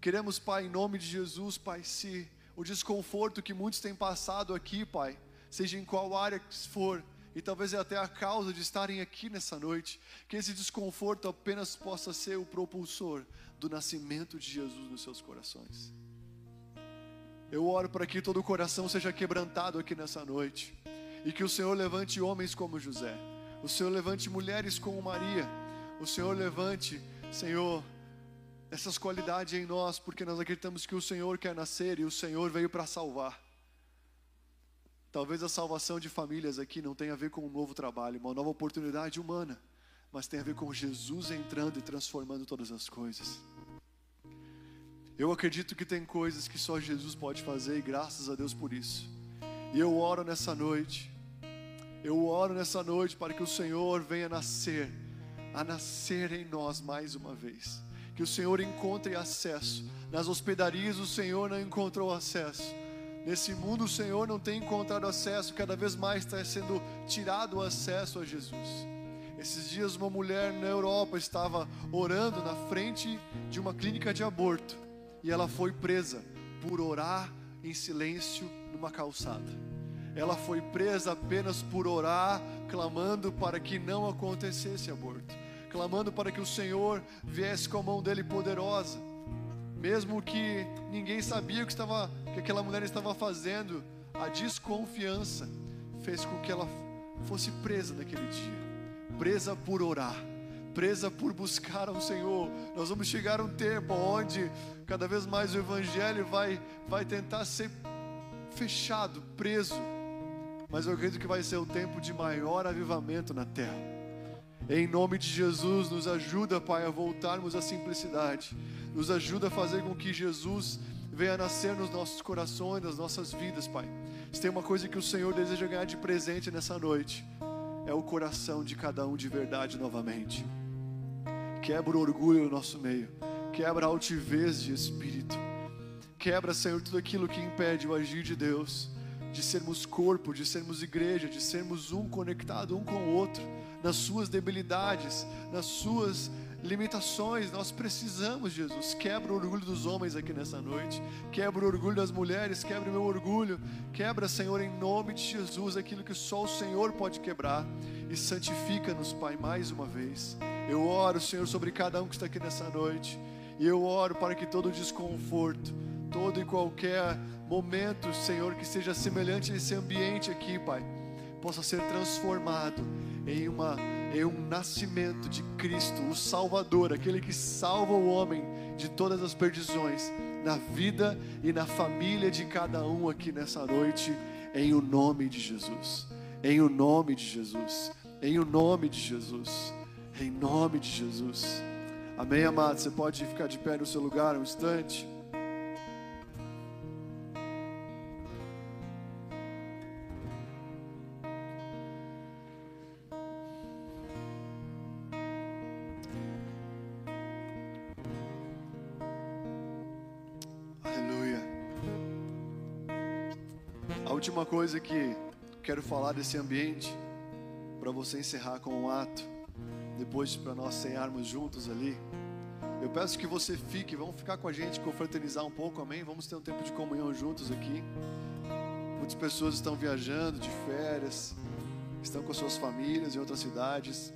Queremos, Pai, em nome de Jesus, Pai, se o desconforto que muitos têm passado aqui, Pai, seja em qual área que for, e talvez é até a causa de estarem aqui nessa noite, que esse desconforto apenas possa ser o propulsor do nascimento de Jesus nos seus corações. Eu oro para que todo o coração seja quebrantado aqui nessa noite e que o Senhor levante homens como José, o Senhor levante mulheres como Maria, o Senhor levante, Senhor, essas qualidades em nós, porque nós acreditamos que o Senhor quer nascer e o Senhor veio para salvar. Talvez a salvação de famílias aqui não tenha a ver com um novo trabalho, uma nova oportunidade humana mas tem a ver com Jesus entrando e transformando todas as coisas. Eu acredito que tem coisas que só Jesus pode fazer e graças a Deus por isso. E eu oro nessa noite, eu oro nessa noite para que o Senhor venha nascer, a nascer em nós mais uma vez. Que o Senhor encontre acesso. Nas hospedarias o Senhor não encontrou acesso. Nesse mundo o Senhor não tem encontrado acesso, cada vez mais está sendo tirado o acesso a Jesus. Esses dias uma mulher na Europa estava orando na frente de uma clínica de aborto e ela foi presa por orar em silêncio numa calçada. Ela foi presa apenas por orar, clamando para que não acontecesse aborto, clamando para que o Senhor viesse com a mão dele poderosa, mesmo que ninguém sabia o que estava que aquela mulher estava fazendo, a desconfiança fez com que ela fosse presa naquele dia presa por orar, presa por buscar ao Senhor. Nós vamos chegar a um tempo onde cada vez mais o Evangelho vai, vai tentar ser fechado, preso. Mas eu acredito que vai ser o tempo de maior avivamento na terra. Em nome de Jesus, nos ajuda, Pai, a voltarmos à simplicidade. Nos ajuda a fazer com que Jesus venha nascer nos nossos corações, nas nossas vidas, Pai. Se tem uma coisa que o Senhor deseja ganhar de presente nessa noite, é o coração de cada um de verdade novamente. Quebra o orgulho no nosso meio, quebra a altivez de espírito, quebra, Senhor, tudo aquilo que impede o agir de Deus, de sermos corpo, de sermos igreja, de sermos um conectado um com o outro, nas suas debilidades, nas suas limitações, nós precisamos, Jesus. Quebra o orgulho dos homens aqui nessa noite, quebra o orgulho das mulheres, quebra o meu orgulho, quebra, Senhor, em nome de Jesus, aquilo que só o Senhor pode quebrar e santifica-nos, Pai, mais uma vez. Eu oro, Senhor, sobre cada um que está aqui nessa noite, e eu oro para que todo desconforto, todo e qualquer momento, Senhor, que seja semelhante a esse ambiente aqui, Pai, possa ser transformado em uma em um nascimento de Cristo, o Salvador, aquele que salva o homem de todas as perdições, na vida e na família de cada um aqui nessa noite, em o nome de Jesus. Em o nome de Jesus. Em o nome de Jesus. Em nome de Jesus. Amém, amado. Você pode ficar de pé no seu lugar um instante. Coisa que quero falar desse ambiente, para você encerrar com um ato, depois para nós cearmos juntos ali. Eu peço que você fique, vamos ficar com a gente, confraternizar um pouco, amém? Vamos ter um tempo de comunhão juntos aqui. Muitas pessoas estão viajando de férias, estão com suas famílias em outras cidades.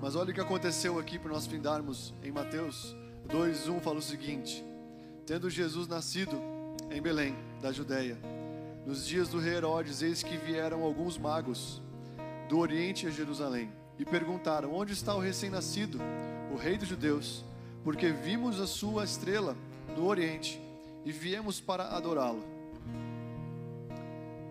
Mas olha o que aconteceu aqui para nós findarmos em Mateus 2:1 fala o seguinte: Tendo Jesus nascido em Belém, da Judéia. Nos dias do rei Herodes, eis que vieram alguns magos do Oriente a Jerusalém e perguntaram: Onde está o recém-nascido, o rei dos judeus? Porque vimos a sua estrela no Oriente e viemos para adorá-lo.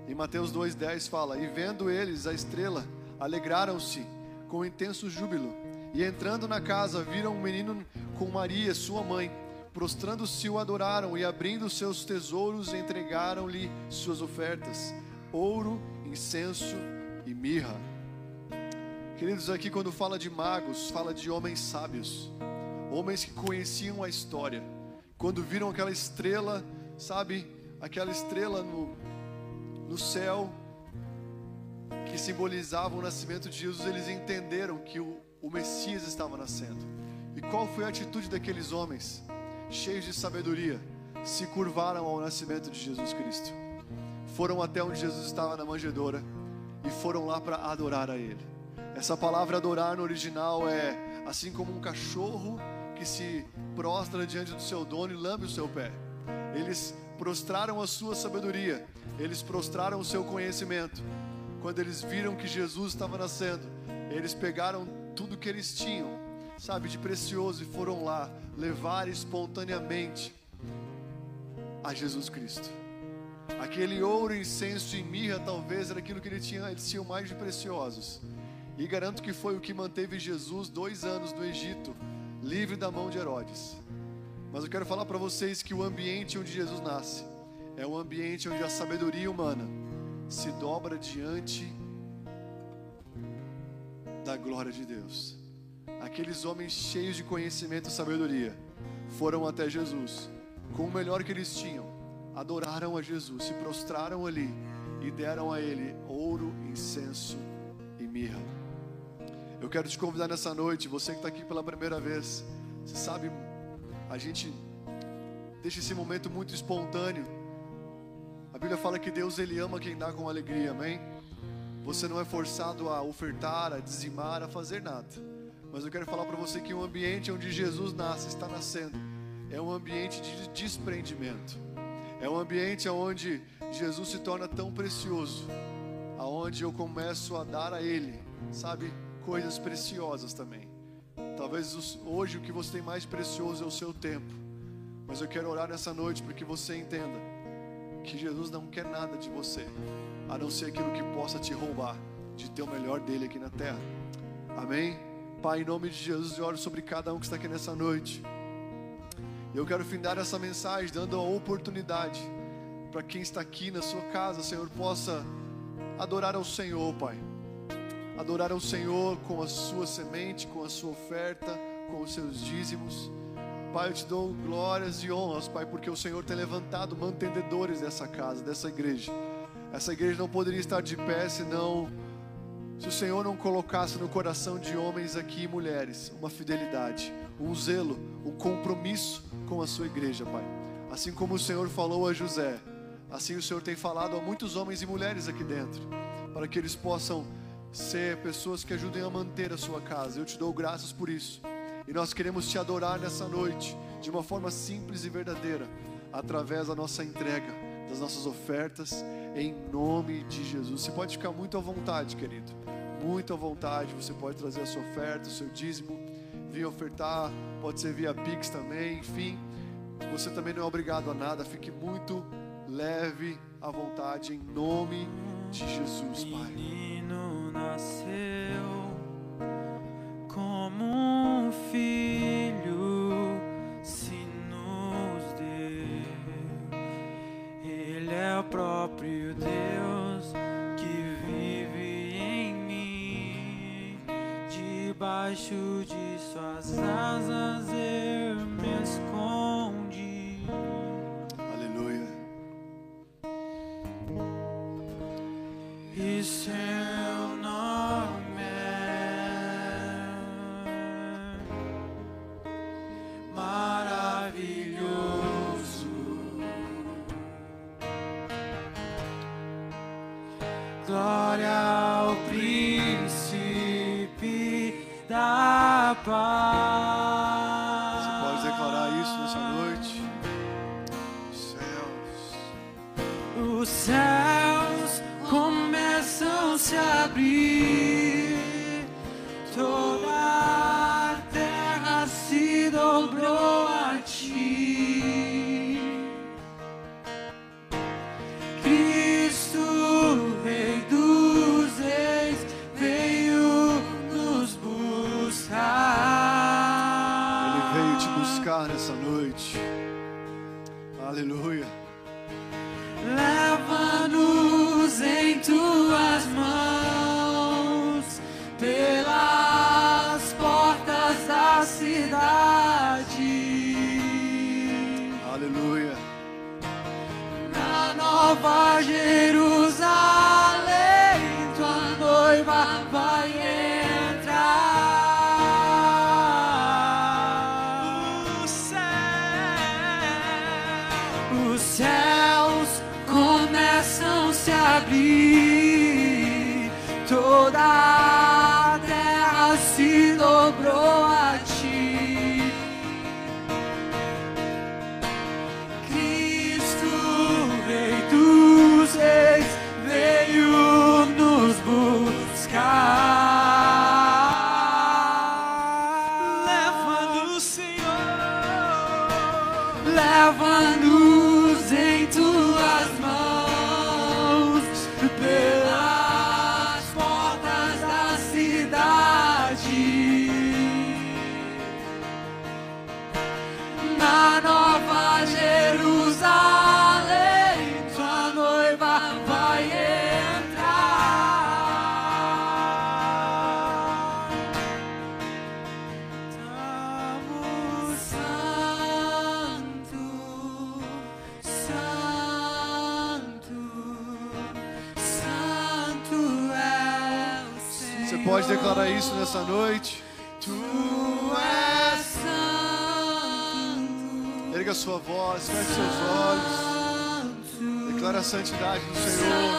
Em Mateus 2,10 fala: E vendo eles a estrela, alegraram-se com intenso júbilo. E entrando na casa, viram um menino com Maria, sua mãe Prostrando-se o adoraram e abrindo seus tesouros entregaram-lhe suas ofertas: ouro, incenso e mirra. Queridos, aqui quando fala de magos, fala de homens sábios, homens que conheciam a história. Quando viram aquela estrela, sabe, aquela estrela no, no céu, que simbolizava o nascimento de Jesus, eles entenderam que o, o Messias estava nascendo. E qual foi a atitude daqueles homens? Cheios de sabedoria, se curvaram ao nascimento de Jesus Cristo. Foram até onde Jesus estava na manjedoura e foram lá para adorar a Ele. Essa palavra adorar no original é assim como um cachorro que se prostra diante do seu dono e lambe o seu pé. Eles prostraram a sua sabedoria, eles prostraram o seu conhecimento. Quando eles viram que Jesus estava nascendo, eles pegaram tudo que eles tinham sabe, de precioso e foram lá levar espontaneamente a Jesus Cristo. Aquele ouro, incenso e mirra talvez era aquilo que ele tinha, eles tinham mais de preciosos. E garanto que foi o que manteve Jesus dois anos no Egito, livre da mão de Herodes. Mas eu quero falar para vocês que o ambiente onde Jesus nasce é um ambiente onde a sabedoria humana se dobra diante da glória de Deus aqueles homens cheios de conhecimento e sabedoria foram até Jesus com o melhor que eles tinham, adoraram a Jesus, se prostraram ali e deram a Ele ouro, incenso e mirra. Eu quero te convidar nessa noite, você que está aqui pela primeira vez, você sabe, a gente deixa esse momento muito espontâneo. A Bíblia fala que Deus ele ama quem dá com alegria, amém? Você não é forçado a ofertar, a dizimar, a fazer nada. Mas eu quero falar para você que o ambiente onde Jesus nasce, está nascendo, é um ambiente de desprendimento. É um ambiente onde Jesus se torna tão precioso, aonde eu começo a dar a Ele, sabe, coisas preciosas também. Talvez hoje o que você tem mais precioso é o seu tempo, mas eu quero orar nessa noite para que você entenda que Jesus não quer nada de você, a não ser aquilo que possa te roubar de ter o melhor dele aqui na terra. Amém? Pai, em nome de Jesus, eu oro sobre cada um que está aqui nessa noite. Eu quero findar essa mensagem dando a oportunidade para quem está aqui na sua casa, Senhor, possa adorar ao Senhor, Pai. Adorar ao Senhor com a sua semente, com a sua oferta, com os seus dízimos. Pai, eu te dou glórias e honras, Pai, porque o Senhor tem levantado mantendedores dessa casa, dessa igreja. Essa igreja não poderia estar de pé senão se o Senhor não colocasse no coração de homens aqui e mulheres uma fidelidade, um zelo, um compromisso com a sua igreja, Pai. Assim como o Senhor falou a José, assim o Senhor tem falado a muitos homens e mulheres aqui dentro, para que eles possam ser pessoas que ajudem a manter a sua casa. Eu te dou graças por isso. E nós queremos te adorar nessa noite de uma forma simples e verdadeira, através da nossa entrega, das nossas ofertas, em nome de Jesus. Você pode ficar muito à vontade, querido, muito à vontade. Você pode trazer a sua oferta, o seu dízimo, vir ofertar, pode ser via Pix também, enfim. Você também não é obrigado a nada, fique muito leve à vontade, em nome de Jesus, Pai. Menino nasceu como um filho se nos deu. Ele é o próprio Deus Debaixo de suas asas eu paz. Você pode declarar isso nessa noite. Céus. Os céus começam a se abrir, toda nessa noite. Aleluia. Isso nessa noite. Tu és santo. Erga sua voz, feche seus olhos. Declara a santidade do Senhor.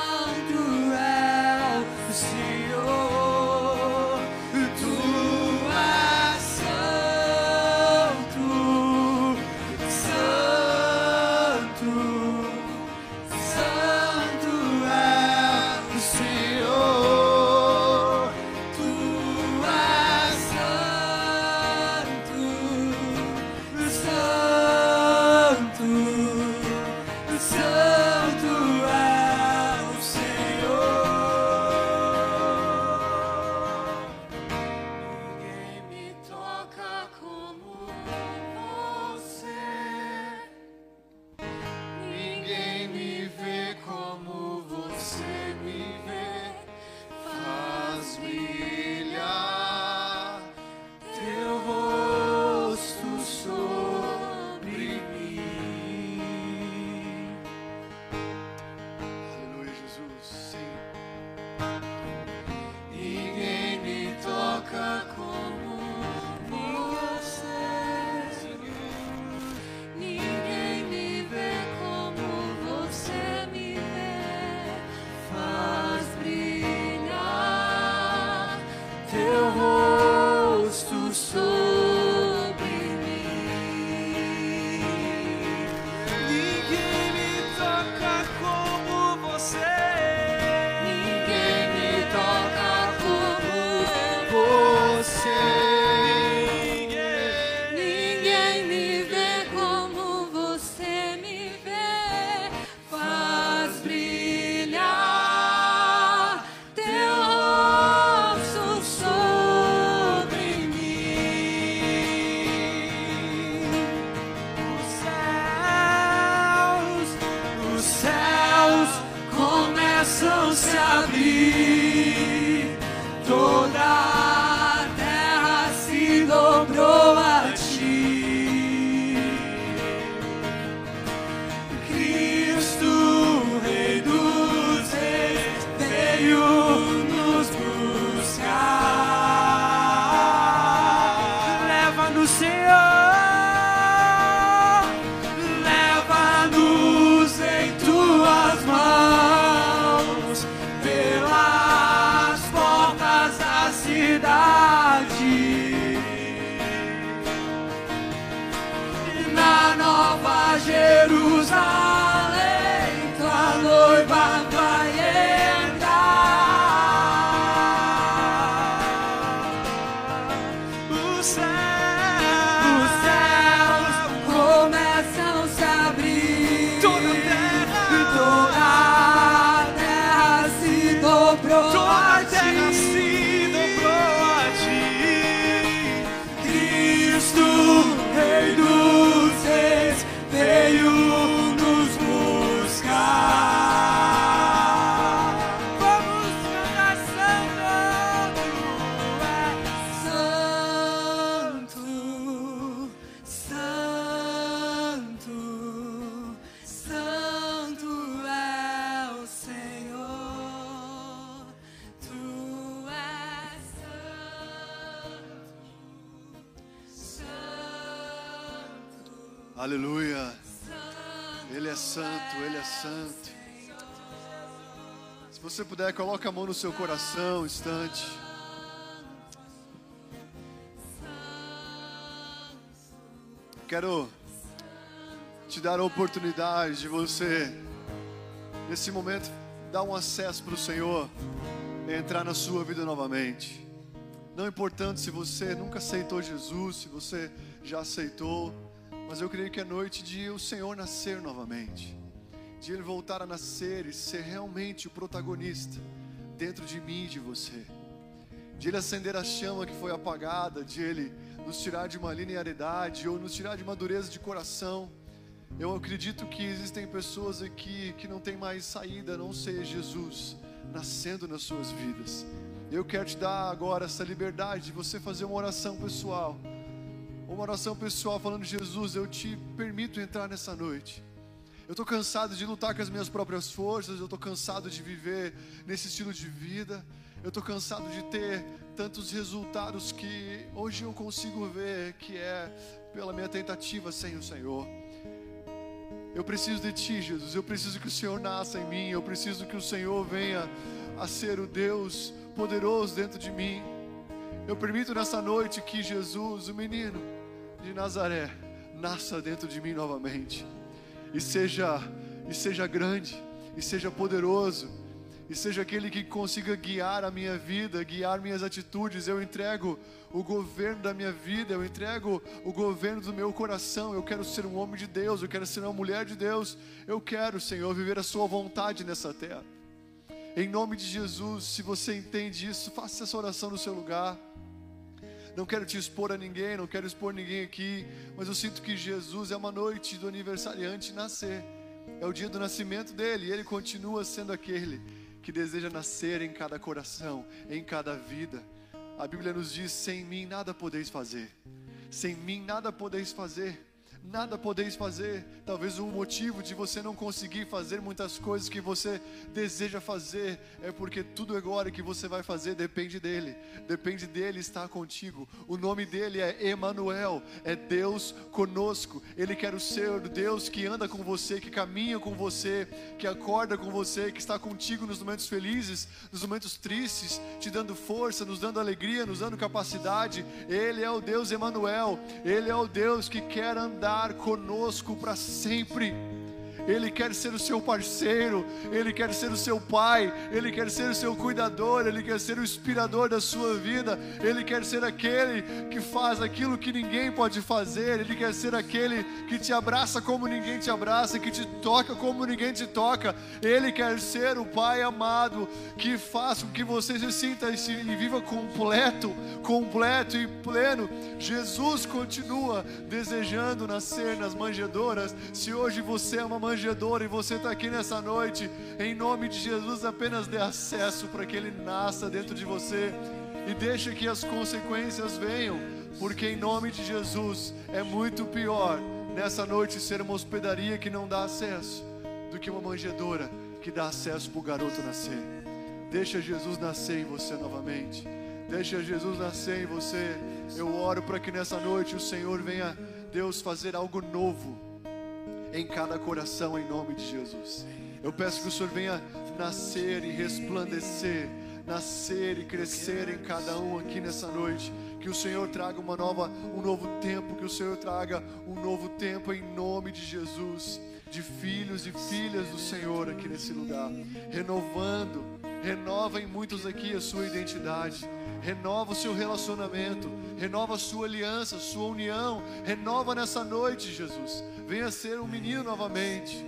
Você puder, coloque a mão no seu coração um instante. Quero te dar a oportunidade de você, nesse momento, dar um acesso para o Senhor, entrar na sua vida novamente. Não importando se você nunca aceitou Jesus, se você já aceitou, mas eu creio que é noite de o Senhor nascer novamente, de Ele voltar a nascer e ser realmente o protagonista dentro de mim e de você, de Ele acender a chama que foi apagada, de Ele nos tirar de uma linearidade ou nos tirar de uma dureza de coração. Eu acredito que existem pessoas aqui que não tem mais saída não ser Jesus nascendo nas suas vidas. Eu quero te dar agora essa liberdade de você fazer uma oração pessoal. Uma oração pessoal falando: Jesus, eu te permito entrar nessa noite. Eu estou cansado de lutar com as minhas próprias forças, eu estou cansado de viver nesse estilo de vida, eu estou cansado de ter tantos resultados que hoje eu consigo ver que é pela minha tentativa sem o Senhor. Eu preciso de Ti, Jesus. Eu preciso que o Senhor nasça em mim. Eu preciso que o Senhor venha a ser o Deus poderoso dentro de mim. Eu permito nessa noite que Jesus, o menino de Nazaré, nasça dentro de mim novamente. E seja, e seja grande, e seja poderoso, e seja aquele que consiga guiar a minha vida, guiar minhas atitudes. Eu entrego o governo da minha vida, eu entrego o governo do meu coração. Eu quero ser um homem de Deus, eu quero ser uma mulher de Deus. Eu quero, Senhor, viver a Sua vontade nessa terra. Em nome de Jesus, se você entende isso, faça essa oração no seu lugar. Não quero te expor a ninguém, não quero expor ninguém aqui, mas eu sinto que Jesus é uma noite do aniversariante nascer. É o dia do nascimento dele, e ele continua sendo aquele que deseja nascer em cada coração, em cada vida. A Bíblia nos diz: sem mim nada podeis fazer, sem mim nada podeis fazer nada podeis fazer. Talvez o motivo de você não conseguir fazer muitas coisas que você deseja fazer é porque tudo agora que você vai fazer depende dele. Depende dele estar contigo. O nome dele é Emanuel, é Deus conosco. Ele quer ser o Deus que anda com você, que caminha com você, que acorda com você, que está contigo nos momentos felizes, nos momentos tristes, te dando força, nos dando alegria, nos dando capacidade. Ele é o Deus Emanuel. Ele é o Deus que quer andar estar conosco para sempre. Ele quer ser o seu parceiro, Ele quer ser o seu pai, Ele quer ser o seu cuidador, Ele quer ser o inspirador da sua vida, Ele quer ser aquele que faz aquilo que ninguém pode fazer, Ele quer ser aquele que te abraça como ninguém te abraça, que te toca como ninguém te toca, Ele quer ser o Pai amado que faz com que você se sinta e, viva completo, completo e pleno. Jesus continua desejando nascer nas manjedoras. Se hoje você é uma manjedoura, manjedoura e você está aqui nessa noite, em nome de Jesus, apenas dê acesso para que Ele nasça dentro de você e deixe que as consequências venham, porque em nome de Jesus é muito pior nessa noite ser uma hospedaria que não dá acesso do que uma manjedoura que dá acesso para o garoto nascer. Deixa Jesus nascer em você novamente. Deixa Jesus nascer em você. Eu oro para que nessa noite o Senhor venha, Deus, fazer algo novo em cada coração, em nome de Jesus. Eu peço que o Senhor venha nascer e resplandecer, nascer e crescer em cada um aqui nessa noite. Que o Senhor traga uma nova, um novo tempo, que o Senhor traga um novo tempo em nome de Jesus, de filhos e filhas do Senhor aqui nesse lugar, renovando, renova em muitos aqui a sua identidade renova o seu relacionamento, renova a sua aliança, sua união, renova nessa noite, Jesus. Venha ser um menino novamente.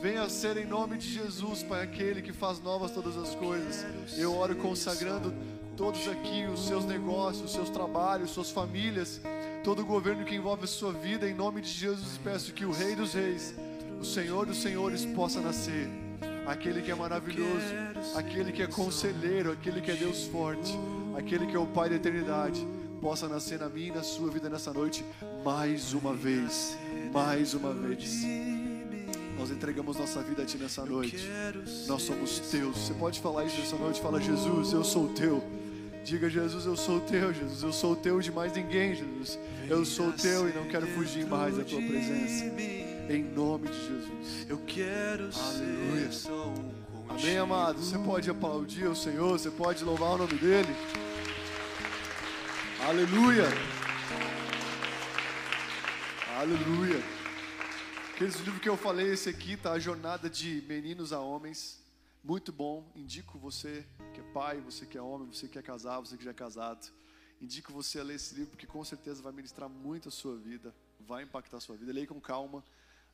Venha ser em nome de Jesus, Pai, aquele que faz novas todas as coisas. Eu oro consagrando todos aqui os seus negócios, os seus trabalhos, suas famílias, todo o governo que envolve a sua vida, em nome de Jesus, peço que o Rei dos Reis, o Senhor dos Senhores, possa nascer. Aquele que é maravilhoso, aquele que é conselheiro, aquele que é Deus forte aquele que é o Pai da eternidade, possa nascer na minha e na sua vida nessa noite mais uma vez, mais uma vez. Nós entregamos nossa vida a Ti nessa noite. Nós somos Teus. Você pode falar isso nessa noite? Fala, Jesus, eu sou Teu. Diga, Jesus, eu sou teu, Jesus, eu sou teu de mais ninguém, Jesus. Eu sou teu e não quero fugir mais da tua presença. Em nome de Jesus. Eu quero Aleluia. ser. Amém, amado? Você pode aplaudir o Senhor, você pode louvar o nome dEle. Aleluia. Aleluia. Aqueles livros que eu falei, esse aqui tá a jornada de meninos a homens. Muito bom. Indico você que é pai, você que é homem, você que é casado, você que já é casado. Indico você a ler esse livro porque com certeza vai ministrar muito a sua vida, vai impactar a sua vida. Leia com calma.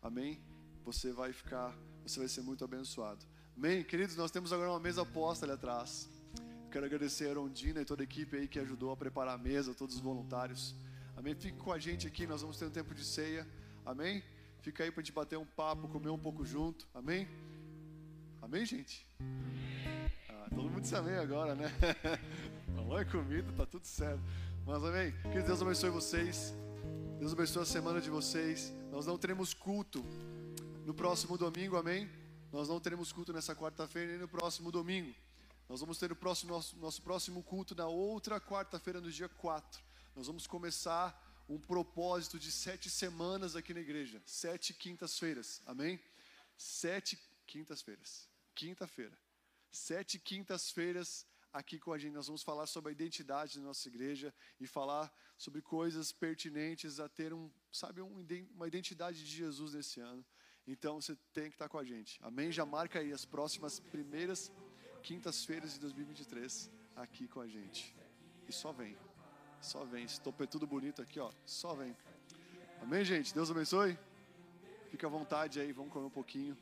Amém? Você vai ficar, você vai ser muito abençoado. Amém? Queridos, nós temos agora uma mesa posta ali atrás. Quero agradecer a Rondina e toda a equipe aí que ajudou a preparar a mesa, todos os voluntários. Amém? Fique com a gente aqui, nós vamos ter um tempo de ceia. Amém? Fica aí para gente bater um papo, comer um pouco junto. Amém? Amém, gente? Ah, todo mundo disse amém agora, né? Falou é comida, tá tudo certo. Mas amém? Que Deus abençoe vocês. Deus abençoe a semana de vocês. Nós não teremos culto no próximo domingo, amém? Nós não teremos culto nessa quarta-feira nem no próximo domingo. Nós vamos ter o próximo, nosso, nosso próximo culto na outra quarta-feira, no dia 4. Nós vamos começar um propósito de sete semanas aqui na igreja. Sete quintas-feiras, amém? Sete quintas-feiras. Quinta-feira. Sete quintas-feiras aqui com a gente. Nós vamos falar sobre a identidade da nossa igreja e falar sobre coisas pertinentes a ter um, sabe, um, uma identidade de Jesus nesse ano. Então você tem que estar com a gente. Amém? Já marca aí as próximas primeiras quintas-feiras de 2023 aqui com a gente. E só vem. Só vem. Esse topetudo bonito aqui, ó. Só vem. Amém, gente? Deus abençoe. Fica à vontade aí, vamos comer um pouquinho.